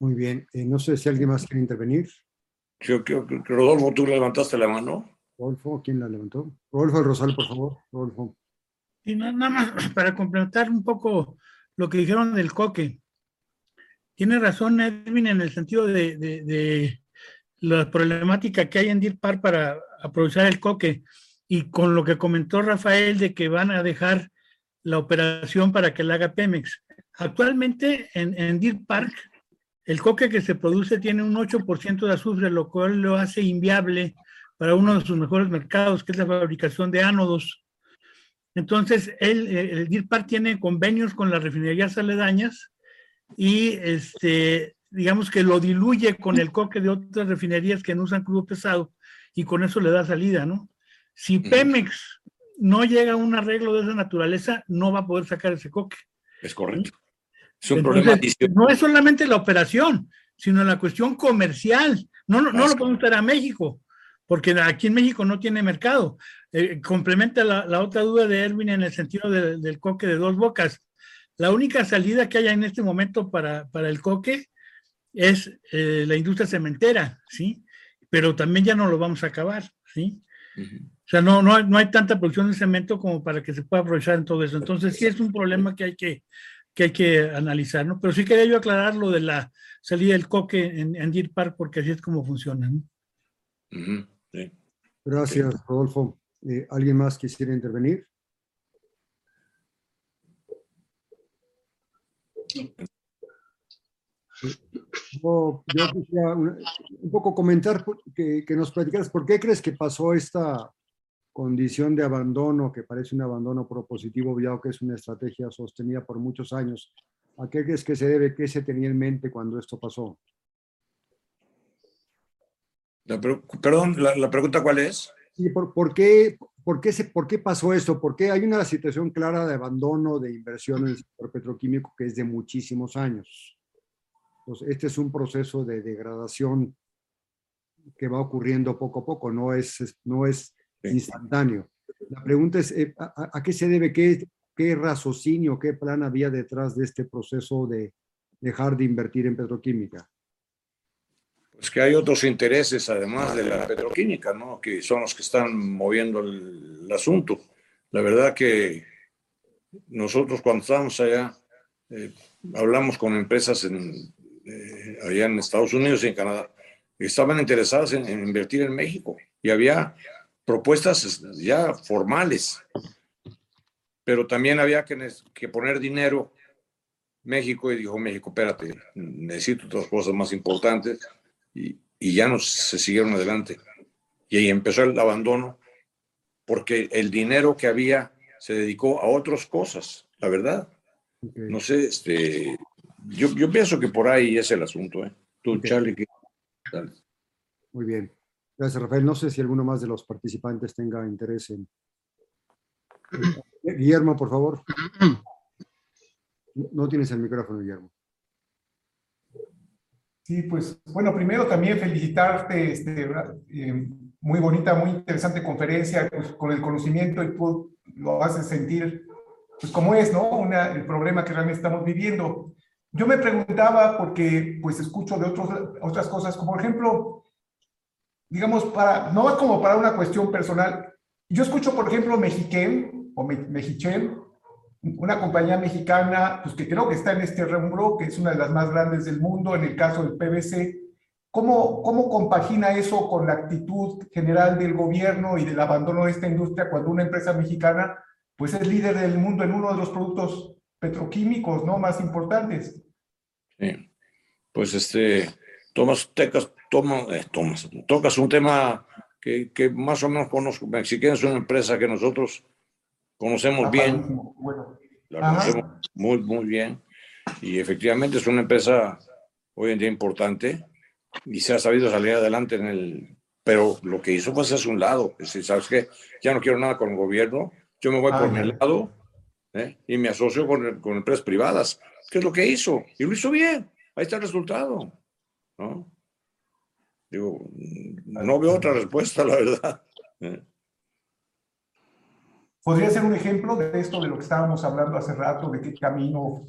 Muy bien. Eh, no sé si alguien más quiere intervenir. Yo creo que Rodolfo, tú levantaste la mano. Rodolfo, ¿quién la levantó? Rodolfo Rosal, por favor. Rodolfo. Y nada más [clears throat] para complementar un poco lo que dijeron del coque. Tiene razón Edwin en el sentido de, de, la problemática que hay en Deer Park para aprovechar el coque y con lo que comentó Rafael de que van a dejar la operación para que la haga Pemex. Actualmente en, en Deer Park el coque que se produce tiene un 8% de azufre, lo cual lo hace inviable para uno de sus mejores mercados, que es la fabricación de ánodos. Entonces, el, el DIRPAR tiene convenios con las refinerías aledañas y este, digamos que lo diluye con el coque de otras refinerías que no usan crudo pesado y con eso le da salida, ¿no? Si Pemex no llega a un arreglo de esa naturaleza, no va a poder sacar ese coque. Es correcto. Es un problema No es solamente la operación, sino la cuestión comercial. No, no, lo podemos traer a México, porque aquí en México no tiene mercado. Eh, complementa la, otra duda de Erwin en el sentido del coque de dos bocas. La única salida que haya en este momento para, el coque es eh, la industria cementera, ¿sí? Pero también ya no lo vamos a acabar, ¿sí? Sea, no, no, no hay tanta producción de cemento como para que se pueda aprovechar en todo eso. Entonces, sí es un problema que hay que, que hay que analizar, ¿no? Pero sí quería yo aclarar lo de la salida del coque en, en Deer Park, porque así es como funciona, ¿no? Gracias, Rodolfo. Eh, ¿Alguien más quisiera intervenir? Yo, quisiera un, poco comentar que, que, nos platicaras por qué crees que pasó esta condición de abandono, que parece un abandono propositivo, ya que es una estrategia sostenida por muchos años. ¿A qué crees que se debe? ¿Qué se tenía en mente cuando esto pasó? perdón, la, pregunta cuál es? Sí, por, qué, por, qué se, ¿Por qué pasó esto? Porque hay una situación clara de abandono de inversión en el sector petroquímico que es de muchísimos años. pues este es un proceso de degradación que va ocurriendo poco a poco, no es, no es instantáneo. La pregunta es, eh, ¿a, qué se debe? ¿Qué, ¿Qué raciocinio, qué plan había detrás de este proceso de dejar de invertir en petroquímica? Pues que hay otros intereses además de la petroquímica, ¿no? Que son los que están moviendo el, asunto. La verdad que nosotros cuando estábamos allá, eh, hablamos con empresas en, eh, allá en Estados Unidos y en Canadá, que estaban interesadas en, invertir en México y había propuestas ya formales, pero también había que, que poner dinero México y dijo México, espérate, necesito otras cosas más importantes y, y ya no se siguieron adelante. Y ahí empezó el abandono porque el dinero que había se dedicó a otras cosas, la verdad. No sé, este, yo, yo, pienso que por ahí es el asunto. ¿eh? Tú, Charlie, ¿qué? Muy bien. Gracias, Rafael. No sé si alguno más de los participantes tenga interés en... Guillermo, por favor. No tienes el micrófono, Guillermo. Sí, pues bueno, primero también felicitarte, este, eh, muy bonita, muy interesante conferencia, pues, con el conocimiento y tú lo haces sentir, pues como es, ¿no? Una, el problema que realmente estamos viviendo. Yo me preguntaba, porque pues escucho de otros, otras cosas, como por ejemplo, digamos, para, no como para una cuestión personal, yo escucho, por ejemplo, Mexiquén o Mexichen, una compañía mexicana, pues que creo que está en este rubro, que es una de las más grandes del mundo en el caso del PVC. ¿Cómo, ¿Cómo compagina eso con la actitud general del gobierno y del abandono de esta industria cuando una empresa mexicana pues es líder del mundo en uno de los productos petroquímicos ¿no? más importantes? Sí. Pues este, Tomas, tecas, toma, eh, tomas, tocas un tema que, que, más o menos conozco. Mexiquén es una empresa que nosotros conocemos bien, la conocemos muy, muy bien, y efectivamente es una empresa hoy en día importante y se ha sabido salir adelante en el... Pero lo que hizo fue hacerse un lado. Es decir, ¿sabes qué? Ya no quiero nada con el gobierno, yo me voy por mi lado ¿eh? y me asocio con, con empresas privadas. ¿Qué es lo que hizo? Y lo hizo bien. Ahí está el resultado. ¿No? Digo, no veo otra respuesta, la verdad. [laughs] ¿eh? ¿Podría ser un ejemplo de esto, de lo que estábamos hablando hace rato, de qué camino,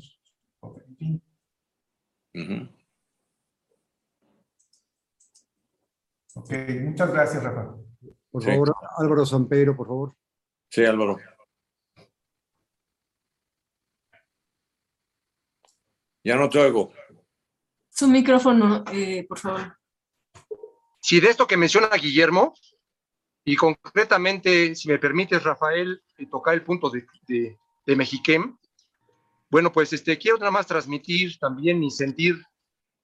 en fin? Ok, muchas gracias, Rafa. Por favor, Álvaro Sampeiro, por favor. Sí, Álvaro. Ya no te oigo. Su micrófono, eh, por favor. Si de esto que menciona Guillermo, y concretamente, si me permites, Rafael, eh, tocar el punto de, de, de Mexiquem, bueno, pues este, quiero nada más transmitir también mi sentir,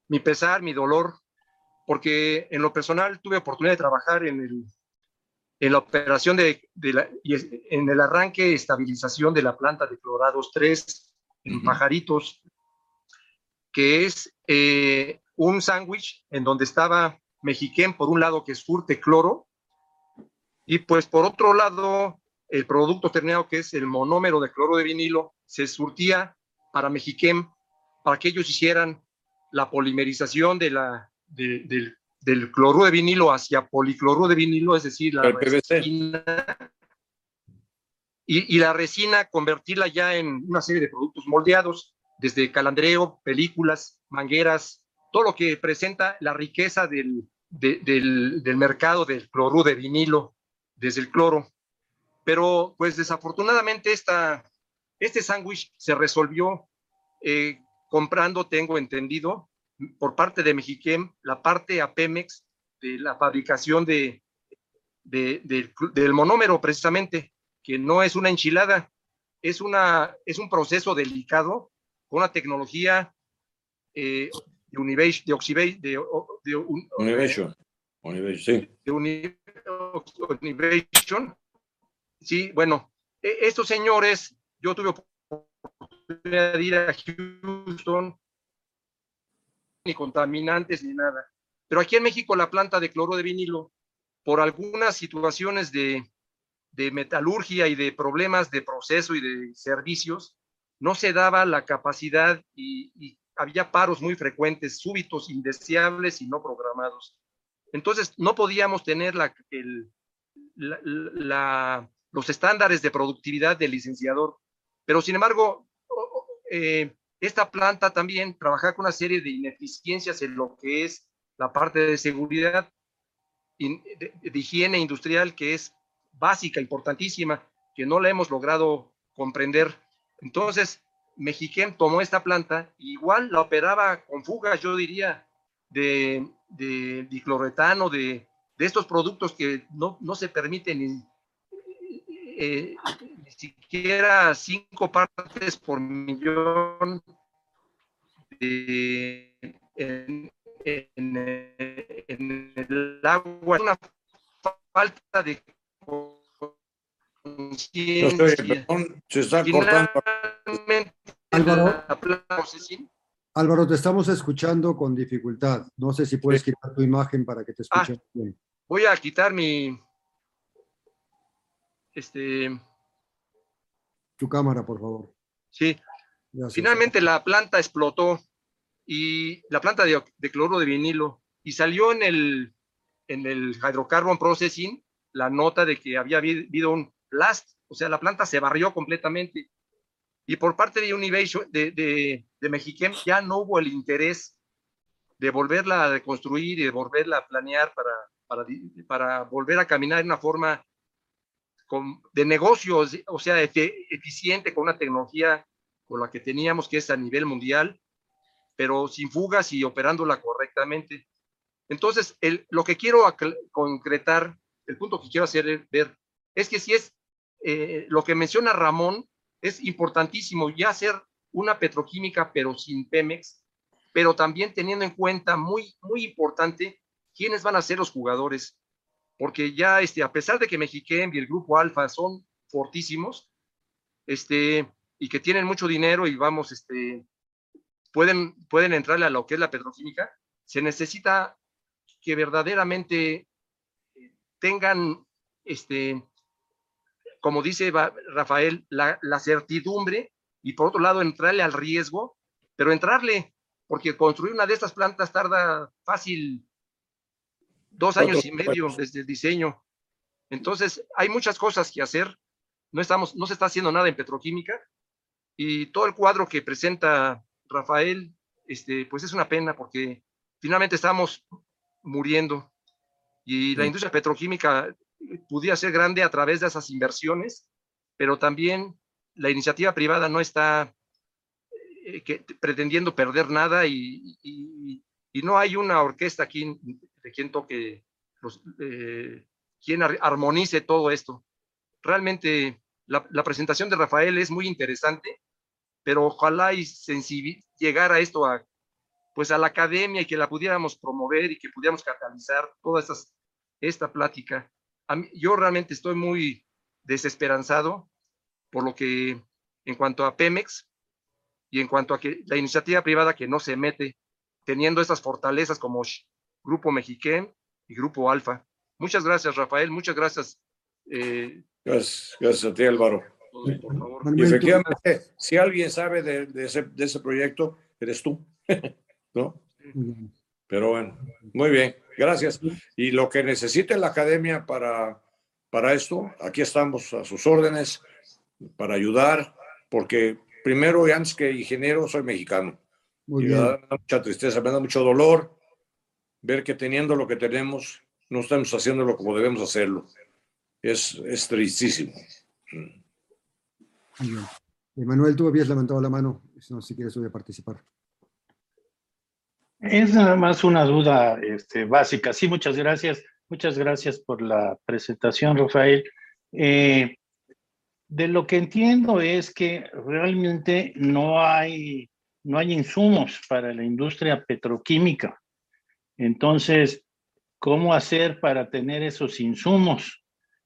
mi pesar, mi dolor, porque en lo personal tuve oportunidad de trabajar en, el, en la operación de, de la, y en el arranque estabilización de la planta de Clorados 3 en Pajaritos, que es eh, un sándwich en donde estaba Mexiquén por un lado que surte cloro y pues por otro lado, el producto terminado, que es el monómero de cloro de vinilo, se surtía para Mexiquem, para que ellos hicieran la polimerización de la, del, del cloruro de vinilo hacia policloruro de vinilo, es decir, la resina, y, y, la resina convertirla ya en una serie de productos moldeados, desde calandreo, películas, mangueras, todo lo que presenta la riqueza del, de, del, del mercado del cloruro de vinilo desde el cloro. Pero pues desafortunadamente esta, este sándwich se resolvió eh, comprando, tengo entendido, por parte de Mexiquem, la parte a Pemex de la fabricación de, de, de, del monómero precisamente, que no es una enchilada, es, una, es un proceso delicado con una tecnología eh, de, univation, de, oxibate, de, de un, Univation. Univation, sí. De uni, Univation. Sí, bueno, e, estos señores, yo tuve oportunidad de ir a Houston, ni contaminantes ni nada. Pero aquí en México la planta de cloro de vinilo, por algunas situaciones de, de metalurgia y de problemas de proceso y de servicios, no se daba la capacidad y, había paros muy frecuentes, súbitos, indeseables y no programados. Entonces, no podíamos tener los estándares de productividad del licenciador, pero sin embargo, eh, esta planta también trabajaba con una serie de ineficiencias en lo que es la parte de seguridad, de, de higiene industrial, que es básica, importantísima, que no la hemos logrado comprender. Entonces, Mexiquem tomó esta planta, igual la operaba con fugas, yo diría, de, de dicloretano, de, de, estos productos que no, no se permiten ni, eh, ni, siquiera cinco partes por millón de, en, en, en, el agua. Una falta de conciencia. Se está cortando. Álvaro, Álvaro, te estamos escuchando con dificultad. No sé si puedes quitar tu imagen para que te escuchen ah, bien. Voy a quitar mi. Este. Tu cámara, por favor. Sí. Gracias. Finalmente la planta explotó y la planta de, de, cloro de vinilo y salió en el, en el hydrocarbon processing la nota de que había habido un blast, o sea, la planta se barrió completamente y por parte de Univation, de, de, de Mexiquem, ya no hubo el interés de volverla a reconstruir y de volverla a planear para, para, para volver a caminar de una forma con, de negocios, o sea, eficiente, con una tecnología con la que teníamos, que es a nivel mundial, pero sin fugas y operándola correctamente. Entonces, el, lo que quiero concretar, el punto que quiero hacer ver, es que si es eh, lo que menciona Ramón, es importantísimo ya hacer una petroquímica, pero sin Pemex, pero también teniendo en cuenta muy, muy importante quiénes van a ser los jugadores, porque ya, este, a pesar de que Mexiquem y el Grupo Alfa son fortísimos, este, y que tienen mucho dinero y vamos, este, pueden, pueden entrarle a lo que es la petroquímica, se necesita que verdaderamente tengan este, como dice Rafael, la, la, certidumbre y por otro lado entrarle al riesgo, pero entrarle, porque construir una de estas plantas tarda fácil dos años y medio desde el diseño. Entonces, hay muchas cosas que hacer. No, estamos, no se está haciendo nada en petroquímica y todo el cuadro que presenta Rafael, este, pues es una pena porque finalmente estamos muriendo y la industria petroquímica pudiera ser grande a través de esas inversiones, pero también la iniciativa privada no está eh, que, pretendiendo perder nada y, y, y, no hay una orquesta aquí de quien toque, los, eh, quien armonice todo esto. Realmente la, la, presentación de Rafael es muy interesante, pero ojalá y llegara esto a, pues a la academia y que la pudiéramos promover y que pudiéramos catalizar toda estas, esta plática yo realmente estoy muy desesperanzado por lo que en cuanto a Pemex y en cuanto a que la iniciativa privada que no se mete teniendo estas fortalezas como Grupo Mexiquén y Grupo Alfa. Muchas gracias, Rafael. Muchas gracias. Eh, gracias, gracias a ti, Álvaro. Por favor. Y efectivamente, si alguien sabe de, de, ese, de ese proyecto, eres tú. [laughs] ¿No? Pero bueno, muy bien. Gracias. Y lo que necesite la academia para, para esto, aquí estamos a sus órdenes para ayudar, porque primero y antes que ingeniero soy mexicano. Muy y bien. me da mucha tristeza, me da mucho dolor ver que teniendo lo que tenemos, no estamos haciéndolo como debemos hacerlo. Es, es tristísimo. Emanuel, tú habías levantado la mano, no, si quieres voy a participar. Es nada más una duda este, básica. Sí, muchas gracias. Muchas gracias por la presentación, Rafael. Eh, de lo que entiendo es que realmente no hay, no hay insumos para la industria petroquímica. Entonces, ¿cómo hacer para tener esos insumos?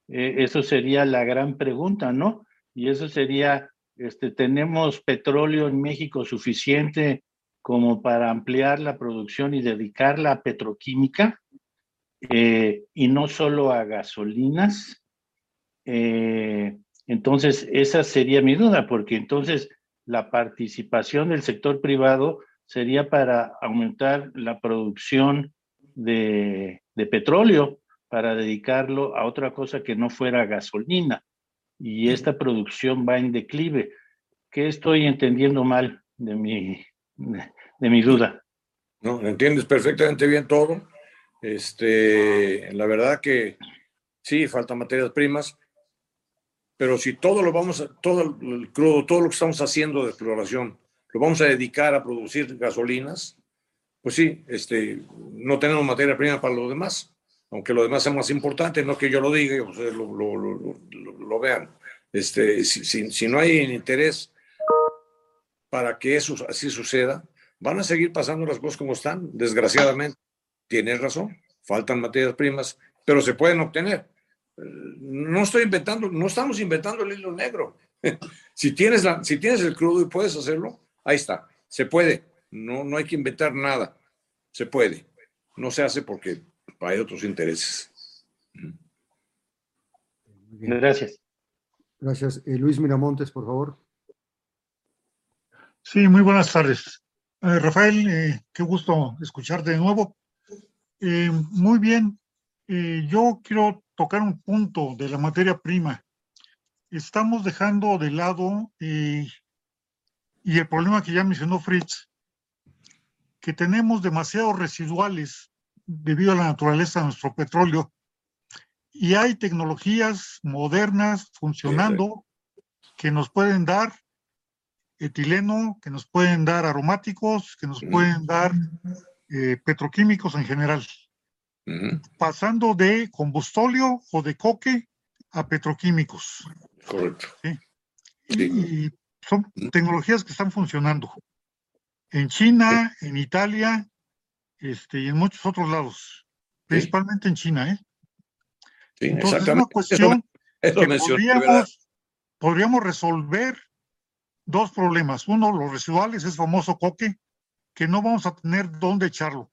Eh, eso sería la gran pregunta, ¿no? Y eso sería, este, ¿tenemos petróleo en México suficiente como para ampliar la producción y dedicarla a petroquímica eh, y no solo a gasolinas. Eh, entonces, esa sería mi duda, porque entonces la participación del sector privado sería para aumentar la producción de, de petróleo, para dedicarlo a otra cosa que no fuera gasolina. Y esta producción va en declive. ¿Qué estoy entendiendo mal de mi, de mi duda? No, entiendes perfectamente bien todo. Este, la verdad que sí, faltan materias primas, pero si todo lo vamos a, todo el crudo, todo lo que estamos haciendo de exploración, lo vamos a dedicar a producir gasolinas, pues sí, este, no tenemos materia prima para lo demás, aunque lo demás sea más importante, no que yo lo diga ustedes lo, lo, vean. Este, si, si, no hay interés para que eso así suceda, van a seguir pasando las cosas como están, desgraciadamente. Tienes razón, faltan materias primas, pero se pueden obtener. No estoy inventando, no estamos inventando el hilo negro. [laughs] si, tienes la, si tienes el crudo y puedes hacerlo, ahí está, se puede. No, no hay que inventar nada, se puede. No se hace porque hay otros intereses. Gracias. Gracias. Eh, Luis Miramontes, por favor. Sí, muy buenas tardes. Eh, Rafael, eh, qué gusto escucharte de nuevo. Eh, muy bien, yo quiero tocar un punto de la materia prima. Estamos dejando de lado, y el problema que ya mencionó Fritz, que tenemos demasiados residuales debido a la naturaleza de nuestro petróleo, y hay tecnologías modernas funcionando que nos pueden dar etileno, que nos pueden dar aromáticos, que nos pueden dar eh, petroquímicos en general, Uh -huh. pasando de combustóleo o de coque a petroquímicos. Correcto. ¿sí? Y, y, son tecnologías que están funcionando en China, sí. en Italia este, y en muchos otros lados, principalmente en China. ¿eh? Sí, Entonces, es una [laughs] cuestión eso, eso que podríamos, podríamos resolver dos problemas. Uno, los residuales, es famoso coque, que no vamos a tener dónde echarlo.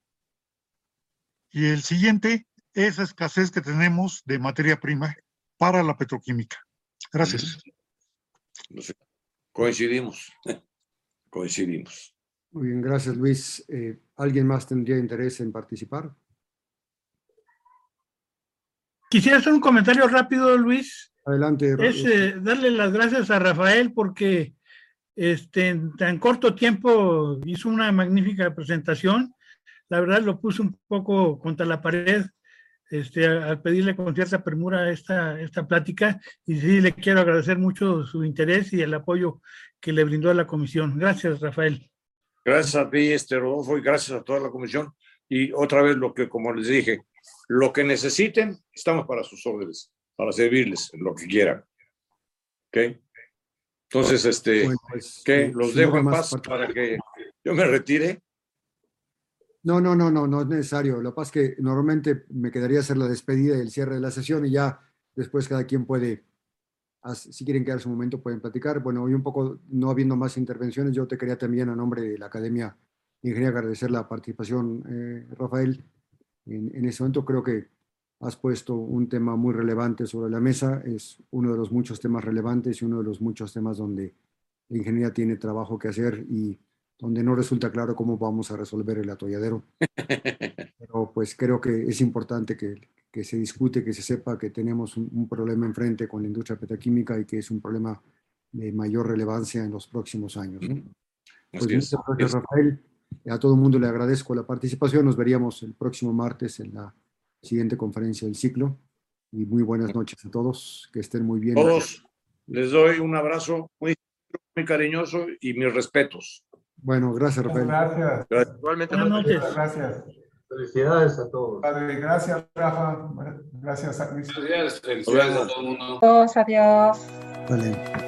Y el siguiente, esa escasez que tenemos de materia prima para la petroquímica. Gracias. Coincidimos. [laughs] Coincidimos. Muy bien, gracias Luis. Eh, ¿Alguien más tendría interés en participar? Quisiera hacer un comentario rápido, Luis. Adelante. Es eh, darle las gracias a Rafael porque este, en tan corto tiempo hizo una magnífica presentación. La verdad lo puso un poco contra la pared este, al pedirle con cierta premura esta, esta plática y sí le quiero agradecer mucho su interés y el apoyo que le brindó a la comisión. Gracias, Rafael. Gracias a ti, este Rodolfo, y gracias a toda la comisión. Y otra vez lo que, como les dije, lo que necesiten, estamos para sus órdenes, para servirles, lo que quieran. ¿Ok? Entonces, este, bueno, pues, ¿qué? Los si dejo no en paz para que yo me retire. No, no, no, no, no es necesario. Lo que pasa es que normalmente me quedaría hacer la despedida y el cierre de la sesión y ya después cada quien puede, si quieren quedarse un momento, pueden platicar. Bueno, hoy un poco, no habiendo más intervenciones, yo te quería también a nombre de la Academia de Ingeniería agradecer la participación, eh, Rafael. En, en ese momento creo que has puesto un tema muy relevante sobre la mesa. Es uno de los muchos temas relevantes y uno de los muchos temas donde la ingeniería tiene trabajo que hacer y donde no resulta claro cómo vamos a resolver el atolladero. [laughs] Pero pues creo que es importante que, que se discute, que se sepa que tenemos un, un, problema enfrente con la industria petroquímica y que es un problema de mayor relevancia en los próximos años. ¿no? Pues muchas gracias, Rafael. A todo el mundo le agradezco la participación. Nos veríamos el próximo martes en la siguiente conferencia del ciclo. Y muy buenas noches a todos. Que estén muy bien. Todos les doy un abrazo muy, muy cariñoso y mis respetos. Bueno, gracias, Rafael. Gracias. gracias. Igualmente. Buenas noches. Gracias. Felicidades a todos. Padre, gracias, Rafa. Gracias a Luis. Felicidades, felicidades a todo el mundo. Adiós, adiós. Vale.